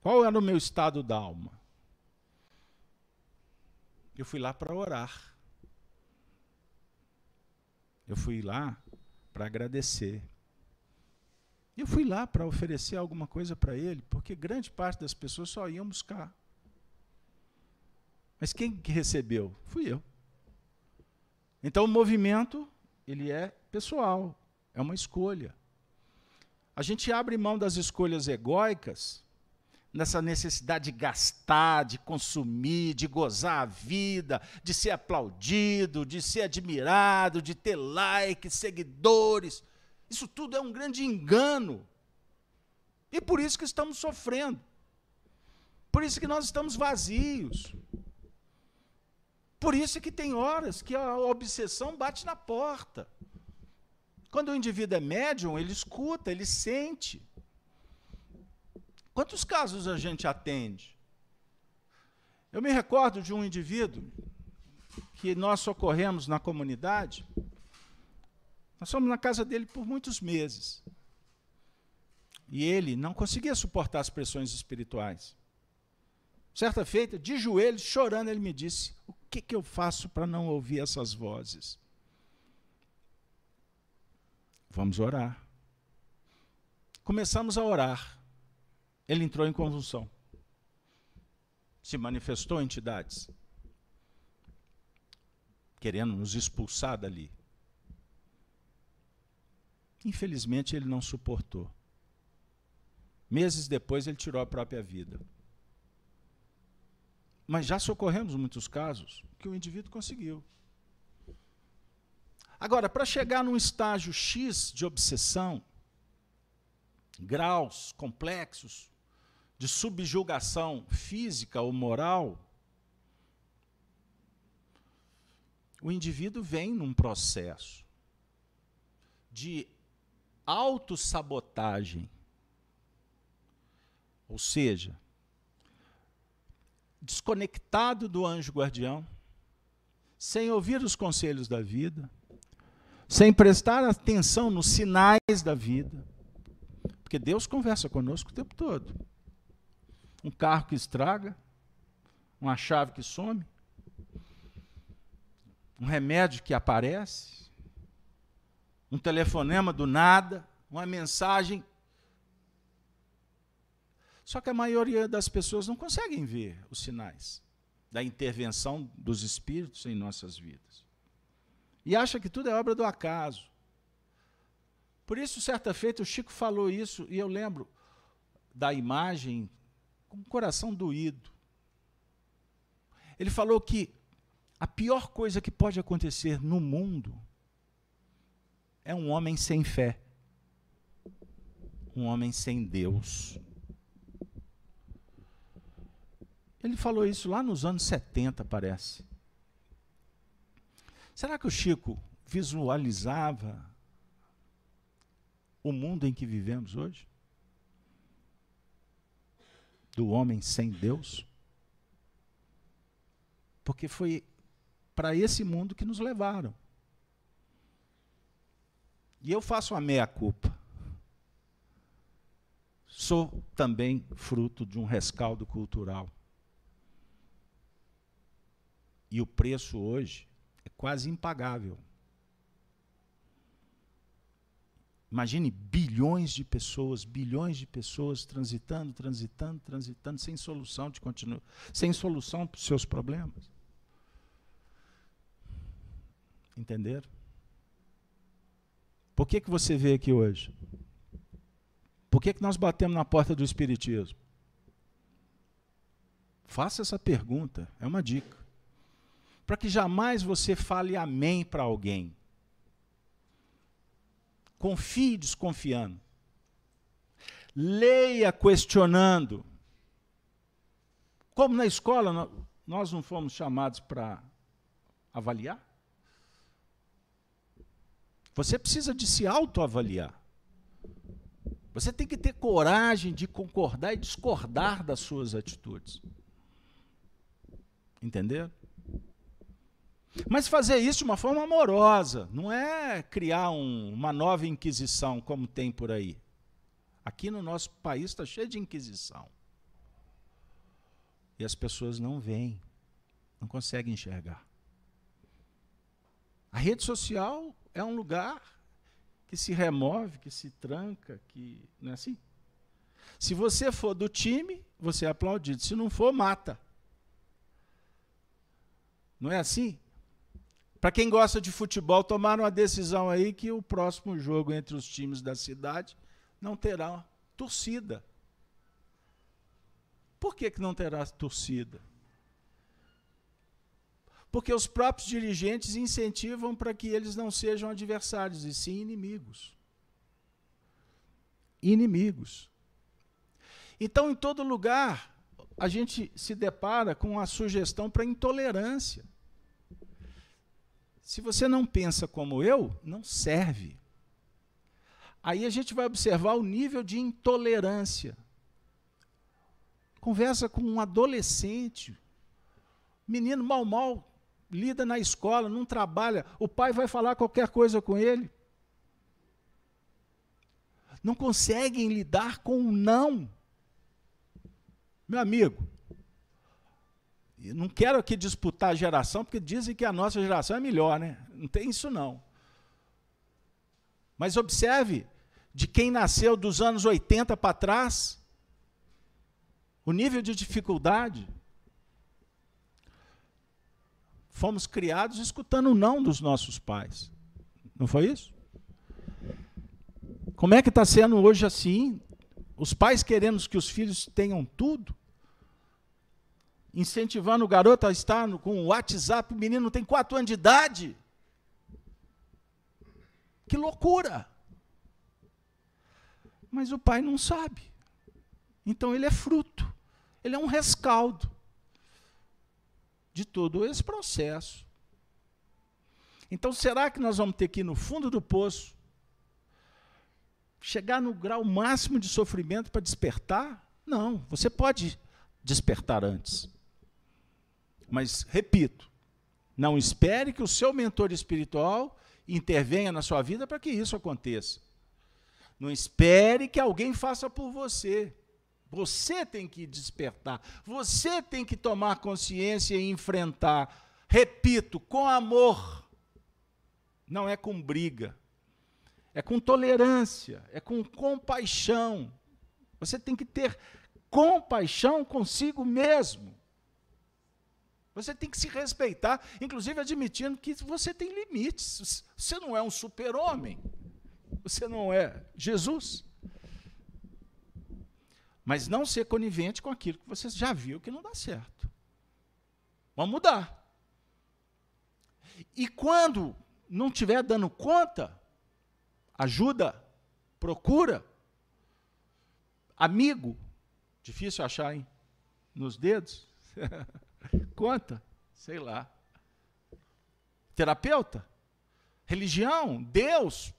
Qual era o meu estado da alma? Eu fui lá para orar. Eu fui lá para agradecer. Eu fui lá para oferecer alguma coisa para ele, porque grande parte das pessoas só iam buscar. Mas quem que recebeu? Fui eu. Então o movimento, ele é pessoal, é uma escolha. A gente abre mão das escolhas egóicas nessa necessidade de gastar, de consumir, de gozar a vida, de ser aplaudido, de ser admirado, de ter likes, seguidores. Isso tudo é um grande engano. E por isso que estamos sofrendo. Por isso que nós estamos vazios. Por isso que tem horas que a obsessão bate na porta. Quando o indivíduo é médium, ele escuta, ele sente. Quantos casos a gente atende? Eu me recordo de um indivíduo que nós socorremos na comunidade. Nós fomos na casa dele por muitos meses. E ele não conseguia suportar as pressões espirituais. Certa feita, de joelhos, chorando, ele me disse: O que, que eu faço para não ouvir essas vozes? Vamos orar. Começamos a orar ele entrou em convulsão. Se manifestou entidades querendo nos expulsar dali. Infelizmente, ele não suportou. Meses depois, ele tirou a própria vida. Mas já socorremos muitos casos que o indivíduo conseguiu. Agora, para chegar num estágio X de obsessão, graus complexos, de subjugação física ou moral, o indivíduo vem num processo de autossabotagem. Ou seja, desconectado do anjo guardião, sem ouvir os conselhos da vida, sem prestar atenção nos sinais da vida. Porque Deus conversa conosco o tempo todo um carro que estraga, uma chave que some, um remédio que aparece, um telefonema do nada, uma mensagem. Só que a maioria das pessoas não conseguem ver os sinais da intervenção dos espíritos em nossas vidas. E acha que tudo é obra do acaso. Por isso, certa feita, o Chico falou isso, e eu lembro da imagem com o coração doído. Ele falou que a pior coisa que pode acontecer no mundo é um homem sem fé, um homem sem Deus. Ele falou isso lá nos anos 70, parece. Será que o Chico visualizava o mundo em que vivemos hoje? do homem sem Deus? Porque foi para esse mundo que nos levaram. E eu faço a meia-culpa. Sou também fruto de um rescaldo cultural. E o preço hoje é quase impagável. Imagine bilhões de pessoas, bilhões de pessoas transitando, transitando, transitando, sem solução de continuar, sem solução para os seus problemas. Entenderam? Por que, que você veio aqui hoje? Por que, que nós batemos na porta do Espiritismo? Faça essa pergunta, é uma dica. Para que jamais você fale amém para alguém. Confie desconfiando. Leia questionando. Como na escola, nós não fomos chamados para avaliar? Você precisa de se autoavaliar. Você tem que ter coragem de concordar e discordar das suas atitudes. Entendeu? Mas fazer isso de uma forma amorosa, não é criar um, uma nova inquisição como tem por aí. Aqui no nosso país está cheio de inquisição. E as pessoas não veem, não conseguem enxergar. A rede social é um lugar que se remove, que se tranca, que não é assim? Se você for do time, você é aplaudido. Se não for, mata. Não é assim? Para quem gosta de futebol, tomaram uma decisão aí que o próximo jogo entre os times da cidade não terá torcida. Por que, que não terá torcida? Porque os próprios dirigentes incentivam para que eles não sejam adversários, e sim inimigos. Inimigos. Então, em todo lugar, a gente se depara com a sugestão para intolerância. Se você não pensa como eu, não serve. Aí a gente vai observar o nível de intolerância. Conversa com um adolescente, menino mal mal lida na escola, não trabalha, o pai vai falar qualquer coisa com ele. Não conseguem lidar com o não. Meu amigo, não quero aqui disputar a geração, porque dizem que a nossa geração é melhor, né? Não tem isso não. Mas observe, de quem nasceu dos anos 80 para trás, o nível de dificuldade. Fomos criados escutando o não dos nossos pais. Não foi isso? Como é que está sendo hoje assim? Os pais querendo que os filhos tenham tudo? Incentivando o garoto a estar no, com o WhatsApp, o menino tem quatro anos de idade. Que loucura! Mas o pai não sabe. Então ele é fruto, ele é um rescaldo de todo esse processo. Então será que nós vamos ter que ir no fundo do poço, chegar no grau máximo de sofrimento para despertar? Não, você pode despertar antes. Mas, repito, não espere que o seu mentor espiritual intervenha na sua vida para que isso aconteça. Não espere que alguém faça por você. Você tem que despertar. Você tem que tomar consciência e enfrentar. Repito, com amor. Não é com briga. É com tolerância. É com compaixão. Você tem que ter compaixão consigo mesmo. Você tem que se respeitar, inclusive admitindo que você tem limites. Você não é um super-homem. Você não é Jesus. Mas não ser conivente com aquilo que você já viu que não dá certo. Vamos mudar. E quando não estiver dando conta, ajuda, procura. Amigo, difícil achar, hein? Nos dedos. Conta? Sei lá. Terapeuta? Religião? Deus?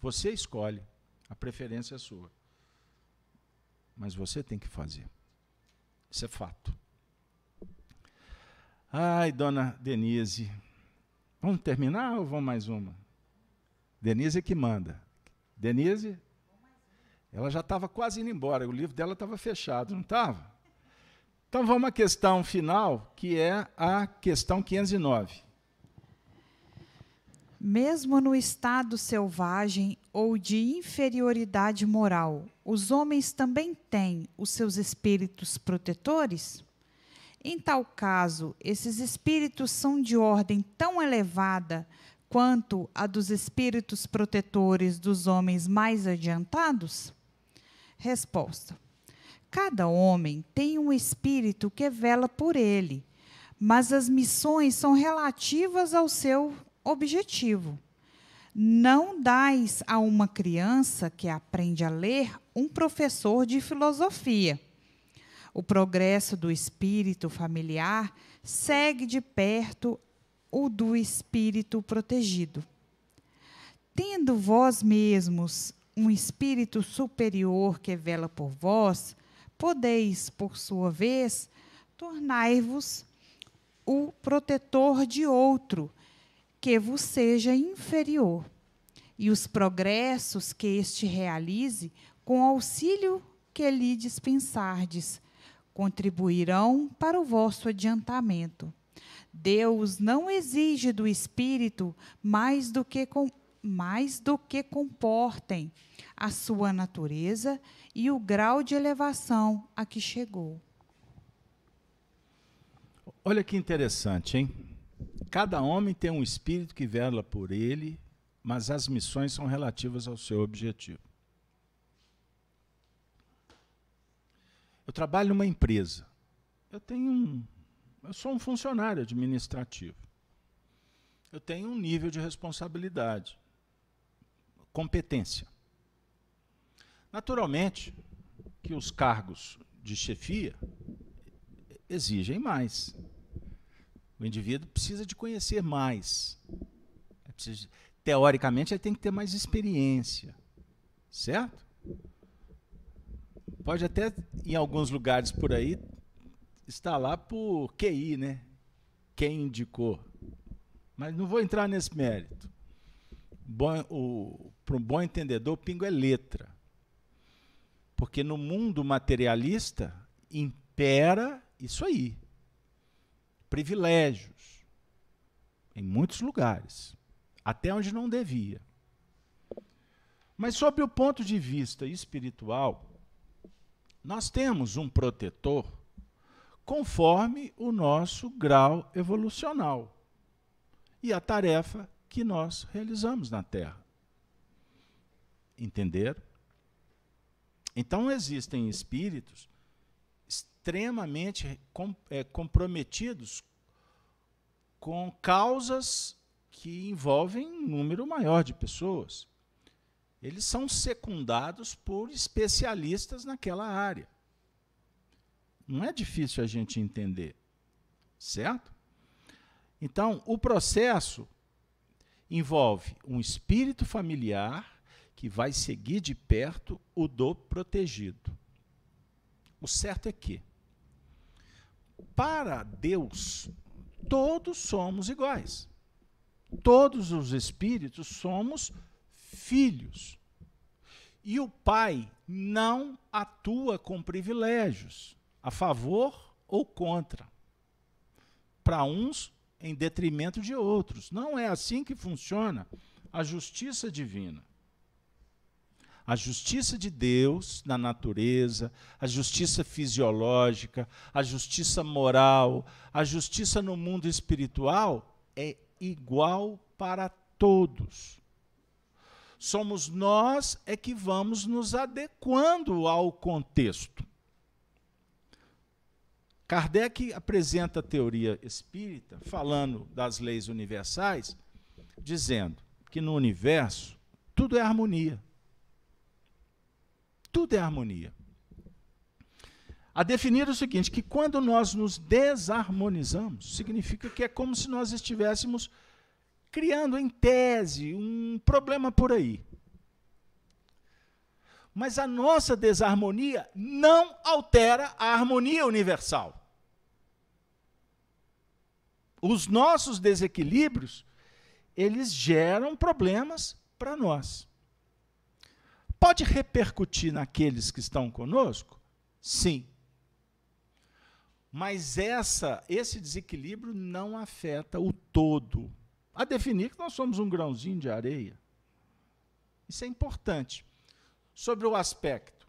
Você escolhe. A preferência é sua. Mas você tem que fazer. Isso é fato. Ai, dona Denise. Vamos terminar ou vamos mais uma? Denise é que manda. Denise, ela já estava quase indo embora. O livro dela estava fechado, não estava? Então vamos à questão final, que é a questão 509. Mesmo no estado selvagem ou de inferioridade moral, os homens também têm os seus espíritos protetores? Em tal caso, esses espíritos são de ordem tão elevada quanto a dos espíritos protetores dos homens mais adiantados? Resposta: Cada homem tem um espírito que vela por ele, mas as missões são relativas ao seu objetivo. Não dais a uma criança que aprende a ler um professor de filosofia. O progresso do espírito familiar segue de perto o do espírito protegido. Tendo vós mesmos um espírito superior que vela por vós, podeis, por sua vez, tornai-vos o protetor de outro que vos seja inferior, e os progressos que este realize, com auxílio que lhe dispensardes, contribuirão para o vosso adiantamento. Deus não exige do espírito mais do que com, mais do que comportem a sua natureza e o grau de elevação a que chegou. Olha que interessante, hein? Cada homem tem um espírito que vela por ele, mas as missões são relativas ao seu objetivo. Eu trabalho numa empresa. Eu tenho um eu sou um funcionário administrativo. Eu tenho um nível de responsabilidade, competência. Naturalmente que os cargos de chefia exigem mais. O indivíduo precisa de conhecer mais. É teoricamente, ele tem que ter mais experiência. Certo? Pode até, em alguns lugares por aí, estar lá por QI, né? Quem indicou. Mas não vou entrar nesse mérito. Para um bom entendedor, o pingo é letra. Porque no mundo materialista impera isso aí privilégios em muitos lugares, até onde não devia. Mas, sob o ponto de vista espiritual, nós temos um protetor conforme o nosso grau evolucional e a tarefa que nós realizamos na Terra. Entenderam? Então, existem espíritos extremamente com, é, comprometidos com causas que envolvem um número maior de pessoas. Eles são secundados por especialistas naquela área. Não é difícil a gente entender, certo? Então, o processo envolve um espírito familiar que vai seguir de perto o do protegido. O certo é que para Deus, todos somos iguais. Todos os espíritos somos filhos. E o Pai não atua com privilégios, a favor ou contra. Para uns, em detrimento de outros. Não é assim que funciona a justiça divina a justiça de Deus na natureza, a justiça fisiológica, a justiça moral, a justiça no mundo espiritual é igual para todos. Somos nós é que vamos nos adequando ao contexto. Kardec apresenta a teoria espírita, falando das leis universais, dizendo que no universo tudo é harmonia. Tudo é harmonia. A definir o seguinte, que quando nós nos desarmonizamos, significa que é como se nós estivéssemos criando em tese um problema por aí. Mas a nossa desarmonia não altera a harmonia universal. Os nossos desequilíbrios, eles geram problemas para nós. Pode repercutir naqueles que estão conosco? Sim. Mas essa, esse desequilíbrio não afeta o todo. A definir que nós somos um grãozinho de areia. Isso é importante. Sobre o aspecto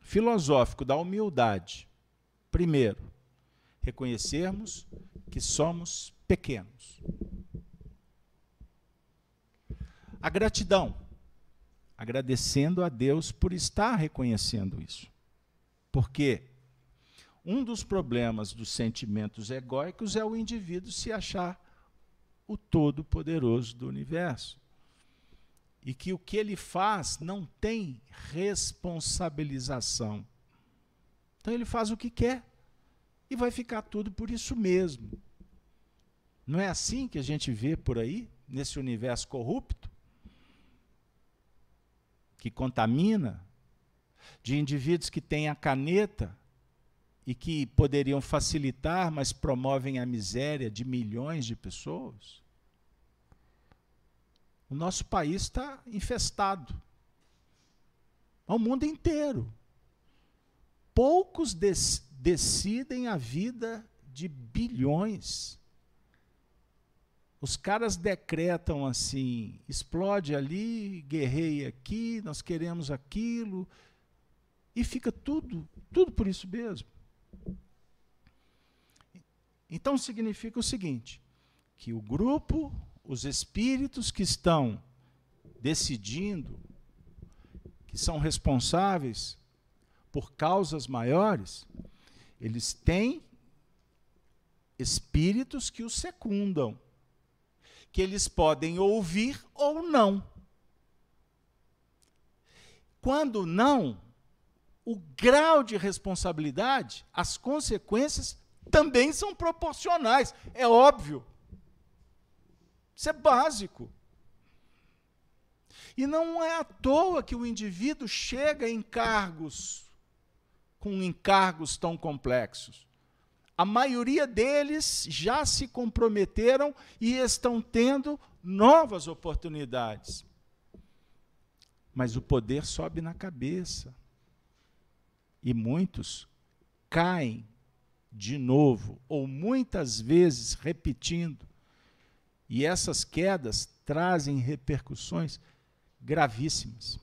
filosófico da humildade, primeiro, reconhecermos que somos pequenos. A gratidão agradecendo a Deus por estar reconhecendo isso. Porque um dos problemas dos sentimentos egóicos é o indivíduo se achar o todo-poderoso do universo. E que o que ele faz não tem responsabilização. Então ele faz o que quer e vai ficar tudo por isso mesmo. Não é assim que a gente vê por aí, nesse universo corrupto, que contamina, de indivíduos que têm a caneta e que poderiam facilitar, mas promovem a miséria de milhões de pessoas? O nosso país está infestado. Ao mundo inteiro. Poucos decidem a vida de bilhões. Os caras decretam assim: explode ali, guerreia aqui, nós queremos aquilo, e fica tudo, tudo por isso mesmo. Então significa o seguinte: que o grupo, os espíritos que estão decidindo, que são responsáveis por causas maiores, eles têm espíritos que os secundam, que eles podem ouvir ou não. Quando não, o grau de responsabilidade, as consequências também são proporcionais. É óbvio. Isso é básico. E não é à toa que o indivíduo chega em cargos com encargos tão complexos. A maioria deles já se comprometeram e estão tendo novas oportunidades. Mas o poder sobe na cabeça. E muitos caem de novo, ou muitas vezes repetindo. E essas quedas trazem repercussões gravíssimas.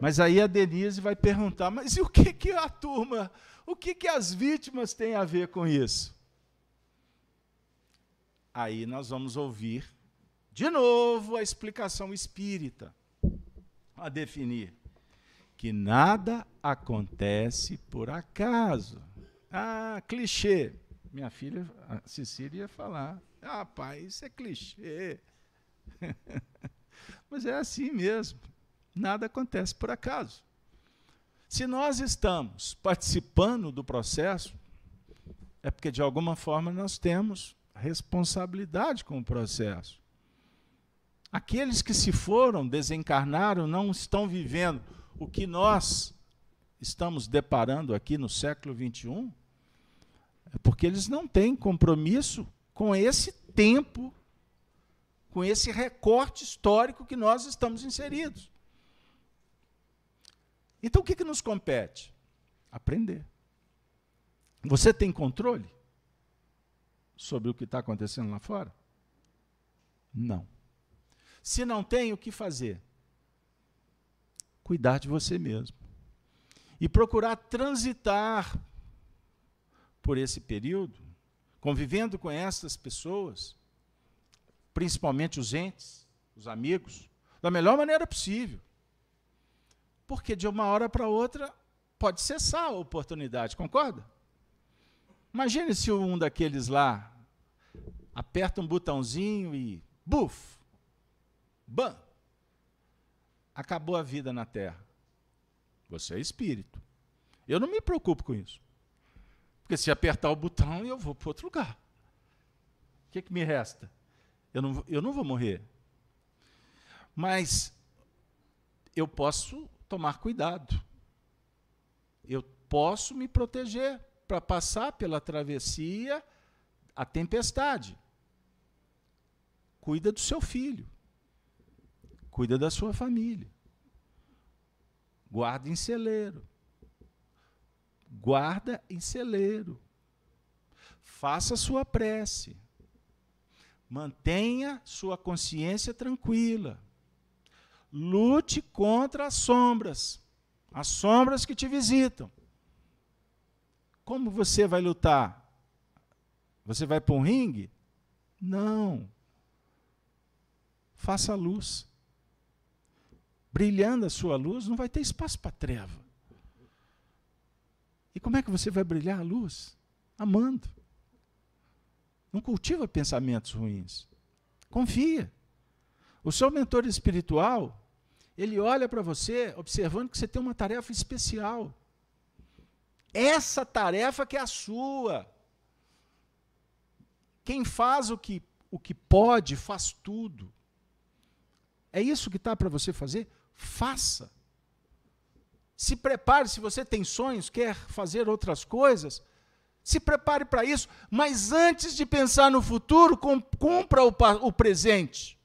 Mas aí a Denise vai perguntar: mas e o que, que a turma, o que, que as vítimas têm a ver com isso? Aí nós vamos ouvir de novo a explicação espírita a definir que nada acontece por acaso. Ah, clichê. Minha filha, a Cecília, ia falar: ah, pai, isso é clichê. Mas é assim mesmo. Nada acontece por acaso. Se nós estamos participando do processo, é porque de alguma forma nós temos responsabilidade com o processo. Aqueles que se foram, desencarnaram, não estão vivendo o que nós estamos deparando aqui no século XXI, é porque eles não têm compromisso com esse tempo, com esse recorte histórico que nós estamos inseridos. Então o que, que nos compete? Aprender. Você tem controle sobre o que está acontecendo lá fora? Não. Se não tem, o que fazer? Cuidar de você mesmo. E procurar transitar por esse período, convivendo com essas pessoas, principalmente os entes, os amigos, da melhor maneira possível. Porque de uma hora para outra pode cessar a oportunidade, concorda? Imagine se um daqueles lá aperta um botãozinho e buf, bam, acabou a vida na Terra. Você é espírito. Eu não me preocupo com isso. Porque se apertar o botão, eu vou para outro lugar. O que, que me resta? Eu não, eu não vou morrer. Mas eu posso tomar cuidado. Eu posso me proteger para passar pela travessia a tempestade. Cuida do seu filho. Cuida da sua família. Guarda em celeiro. Guarda em celeiro. Faça sua prece. Mantenha sua consciência tranquila. Lute contra as sombras, as sombras que te visitam. Como você vai lutar? Você vai para um ringue? Não. Faça a luz. Brilhando a sua luz, não vai ter espaço para treva. E como é que você vai brilhar a luz? Amando. Não cultiva pensamentos ruins. Confia. O seu mentor espiritual, ele olha para você observando que você tem uma tarefa especial. Essa tarefa que é a sua. Quem faz o que, o que pode, faz tudo. É isso que está para você fazer? Faça. Se prepare, se você tem sonhos, quer fazer outras coisas, se prepare para isso, mas antes de pensar no futuro, cumpra o, o presente.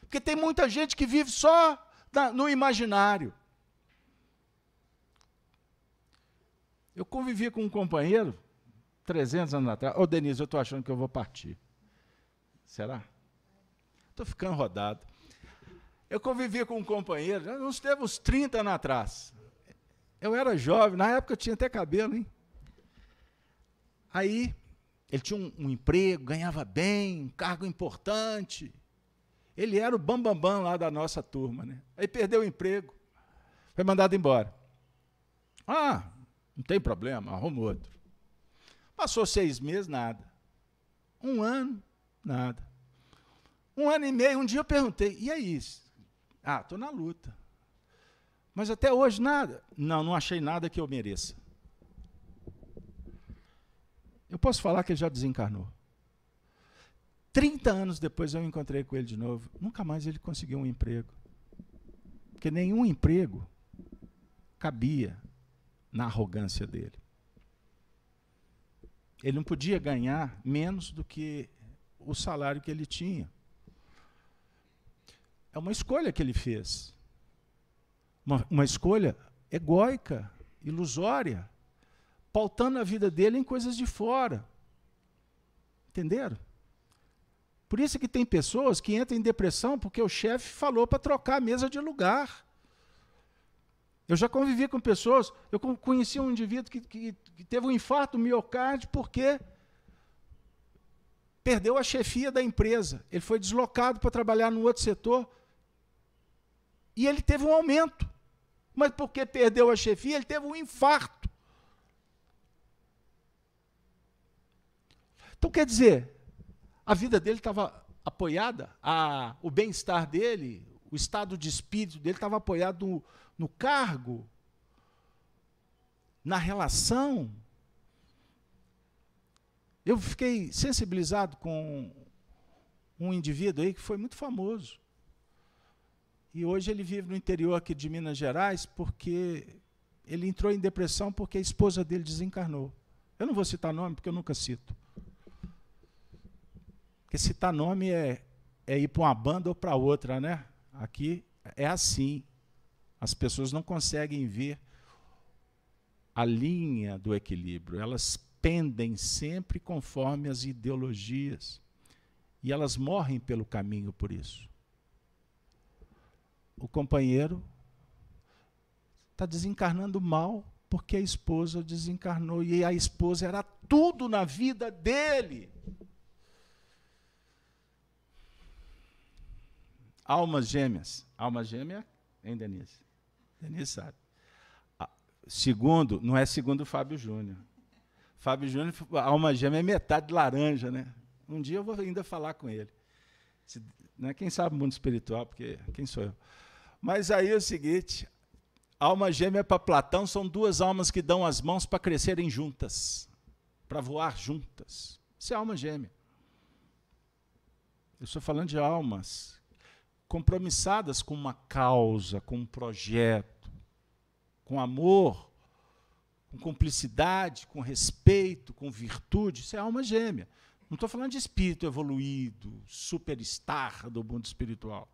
Porque tem muita gente que vive só na, no imaginário. Eu convivi com um companheiro 300 anos atrás. Ô, oh, Denise, eu estou achando que eu vou partir. Será? Estou ficando rodado. Eu convivi com um companheiro, uns teve uns 30 anos atrás. Eu era jovem, na época eu tinha até cabelo, hein? Aí, ele tinha um, um emprego, ganhava bem, um cargo importante. Ele era o bambambam bam, bam lá da nossa turma, né? Aí perdeu o emprego, foi mandado embora. Ah, não tem problema, arruma outro. Passou seis meses, nada. Um ano, nada. Um ano e meio, um dia eu perguntei, e aí? Ah, estou na luta. Mas até hoje nada. Não, não achei nada que eu mereça. Eu posso falar que ele já desencarnou. 30 anos depois eu encontrei com ele de novo. Nunca mais ele conseguiu um emprego. Porque nenhum emprego cabia na arrogância dele. Ele não podia ganhar menos do que o salário que ele tinha. É uma escolha que ele fez. Uma, uma escolha egóica, ilusória, pautando a vida dele em coisas de fora. Entenderam? Por isso que tem pessoas que entram em depressão porque o chefe falou para trocar a mesa de lugar. Eu já convivi com pessoas, eu conheci um indivíduo que, que, que teve um infarto miocárdio porque perdeu a chefia da empresa. Ele foi deslocado para trabalhar no outro setor e ele teve um aumento. Mas porque perdeu a chefia, ele teve um infarto. Então, quer dizer, a vida dele estava apoiada, a, o bem-estar dele, o estado de espírito dele estava apoiado no, no cargo, na relação. Eu fiquei sensibilizado com um indivíduo aí que foi muito famoso. E hoje ele vive no interior aqui de Minas Gerais porque ele entrou em depressão porque a esposa dele desencarnou. Eu não vou citar nome porque eu nunca cito. Porque citar nome é, é ir para uma banda ou para outra, né? Aqui é assim. As pessoas não conseguem ver a linha do equilíbrio, elas pendem sempre conforme as ideologias. E elas morrem pelo caminho por isso. O companheiro está desencarnando mal porque a esposa desencarnou e a esposa era tudo na vida dele. Almas gêmeas. Alma gêmea, hein, Denise? Denise sabe. Segundo, não é segundo o Fábio Júnior. Fábio Júnior, alma gêmea é metade laranja, né? Um dia eu vou ainda falar com ele. Se, né, quem sabe mundo espiritual, porque quem sou eu? Mas aí é o seguinte: alma gêmea para Platão são duas almas que dão as mãos para crescerem juntas, para voar juntas. Isso é alma gêmea. Eu estou falando de almas compromissadas com uma causa, com um projeto, com amor, com cumplicidade, com respeito, com virtude. Isso é alma gêmea. Não estou falando de espírito evoluído, superstar do mundo espiritual.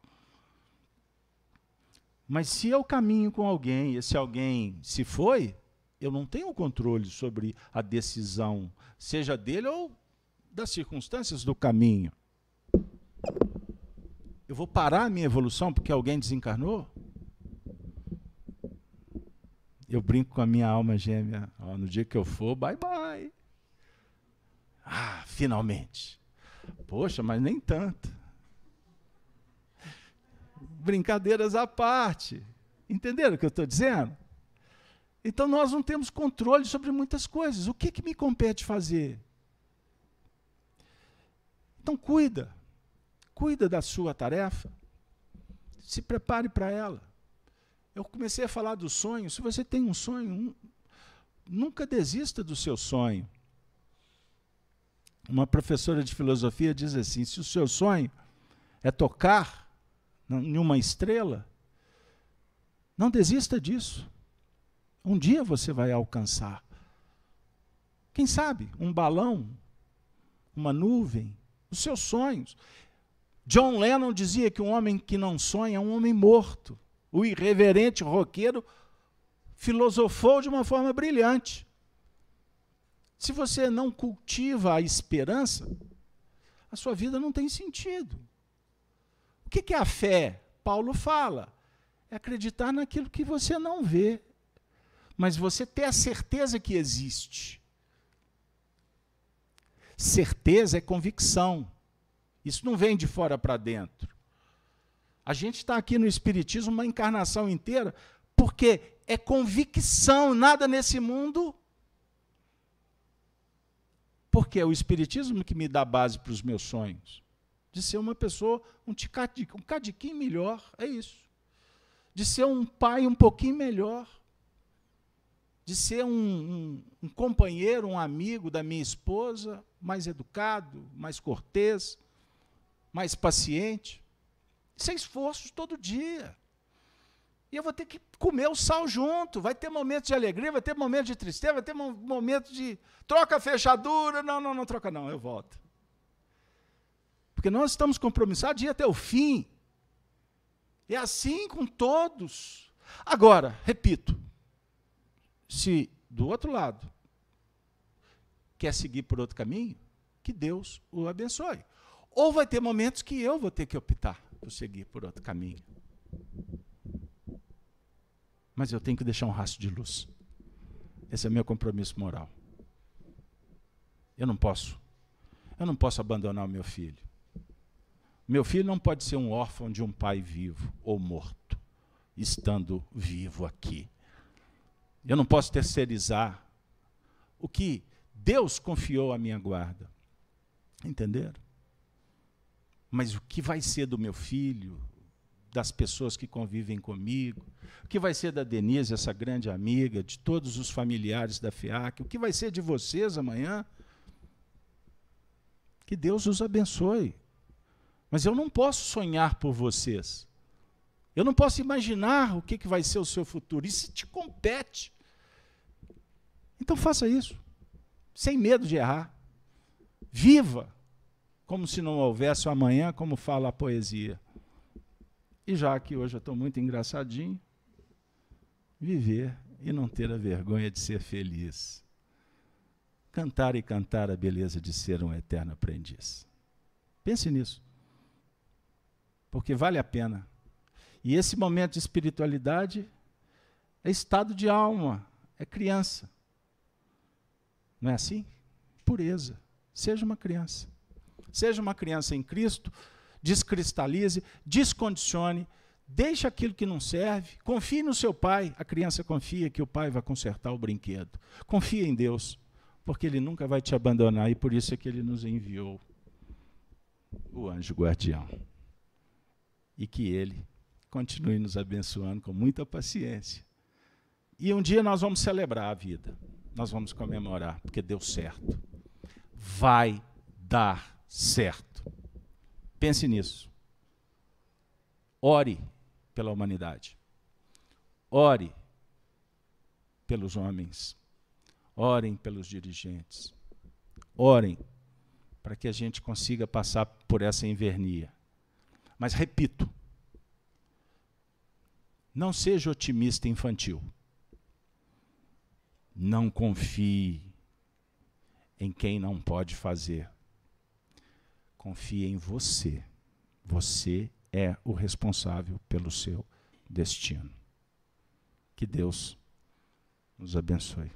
Mas se eu caminho com alguém, esse alguém se foi, eu não tenho controle sobre a decisão, seja dele ou das circunstâncias do caminho. Eu vou parar a minha evolução porque alguém desencarnou? Eu brinco com a minha alma gêmea. Ó, no dia que eu for, bye bye. Ah, finalmente. Poxa, mas nem tanto. Brincadeiras à parte. Entenderam o que eu estou dizendo? Então nós não temos controle sobre muitas coisas. O que, que me compete fazer? Então cuida. Cuida da sua tarefa. Se prepare para ela. Eu comecei a falar do sonho. Se você tem um sonho, nunca desista do seu sonho. Uma professora de filosofia diz assim: se o seu sonho é tocar em uma estrela, não desista disso. Um dia você vai alcançar. Quem sabe um balão, uma nuvem, os seus sonhos. John Lennon dizia que um homem que não sonha é um homem morto. O irreverente roqueiro filosofou de uma forma brilhante. Se você não cultiva a esperança, a sua vida não tem sentido. O que é a fé? Paulo fala. É acreditar naquilo que você não vê, mas você ter a certeza que existe. Certeza é convicção. Isso não vem de fora para dentro. A gente está aqui no Espiritismo uma encarnação inteira, porque é convicção, nada nesse mundo. Porque é o Espiritismo que me dá base para os meus sonhos. De ser uma pessoa, um, ticadic, um cadiquinho melhor, é isso. De ser um pai um pouquinho melhor. De ser um, um, um companheiro, um amigo da minha esposa, mais educado, mais cortês, mais paciente. É esforço todo dia. E eu vou ter que comer o sal junto. Vai ter momentos de alegria, vai ter momentos de tristeza, vai ter momentos de troca a fechadura. Não, não, não troca não, eu volto. Porque nós estamos compromissados de ir até o fim. É assim com todos. Agora, repito, se do outro lado quer seguir por outro caminho, que Deus o abençoe. Ou vai ter momentos que eu vou ter que optar por seguir por outro caminho. Mas eu tenho que deixar um rastro de luz. Esse é meu compromisso moral. Eu não posso. Eu não posso abandonar o meu filho. Meu filho não pode ser um órfão de um pai vivo ou morto, estando vivo aqui. Eu não posso terceirizar o que Deus confiou à minha guarda. Entenderam? Mas o que vai ser do meu filho, das pessoas que convivem comigo, o que vai ser da Denise, essa grande amiga, de todos os familiares da FIAC, o que vai ser de vocês amanhã? Que Deus os abençoe. Mas eu não posso sonhar por vocês. Eu não posso imaginar o que, que vai ser o seu futuro. Isso te compete. Então faça isso, sem medo de errar. Viva como se não houvesse o amanhã, como fala a poesia. E já que hoje eu estou muito engraçadinho, viver e não ter a vergonha de ser feliz. Cantar e cantar a beleza de ser um eterno aprendiz. Pense nisso. Porque vale a pena. E esse momento de espiritualidade é estado de alma, é criança. Não é assim? Pureza. Seja uma criança. Seja uma criança em Cristo, descristalize, descondicione, deixe aquilo que não serve, confie no seu pai. A criança confia que o pai vai consertar o brinquedo. Confie em Deus, porque ele nunca vai te abandonar e por isso é que ele nos enviou o anjo guardião. E que ele continue nos abençoando com muita paciência. E um dia nós vamos celebrar a vida. Nós vamos comemorar, porque deu certo. Vai dar certo. Pense nisso. Ore pela humanidade. Ore pelos homens. Orem pelos dirigentes. Orem para que a gente consiga passar por essa invernia. Mas repito, não seja otimista infantil. Não confie em quem não pode fazer confia em você. Você é o responsável pelo seu destino. Que Deus nos abençoe.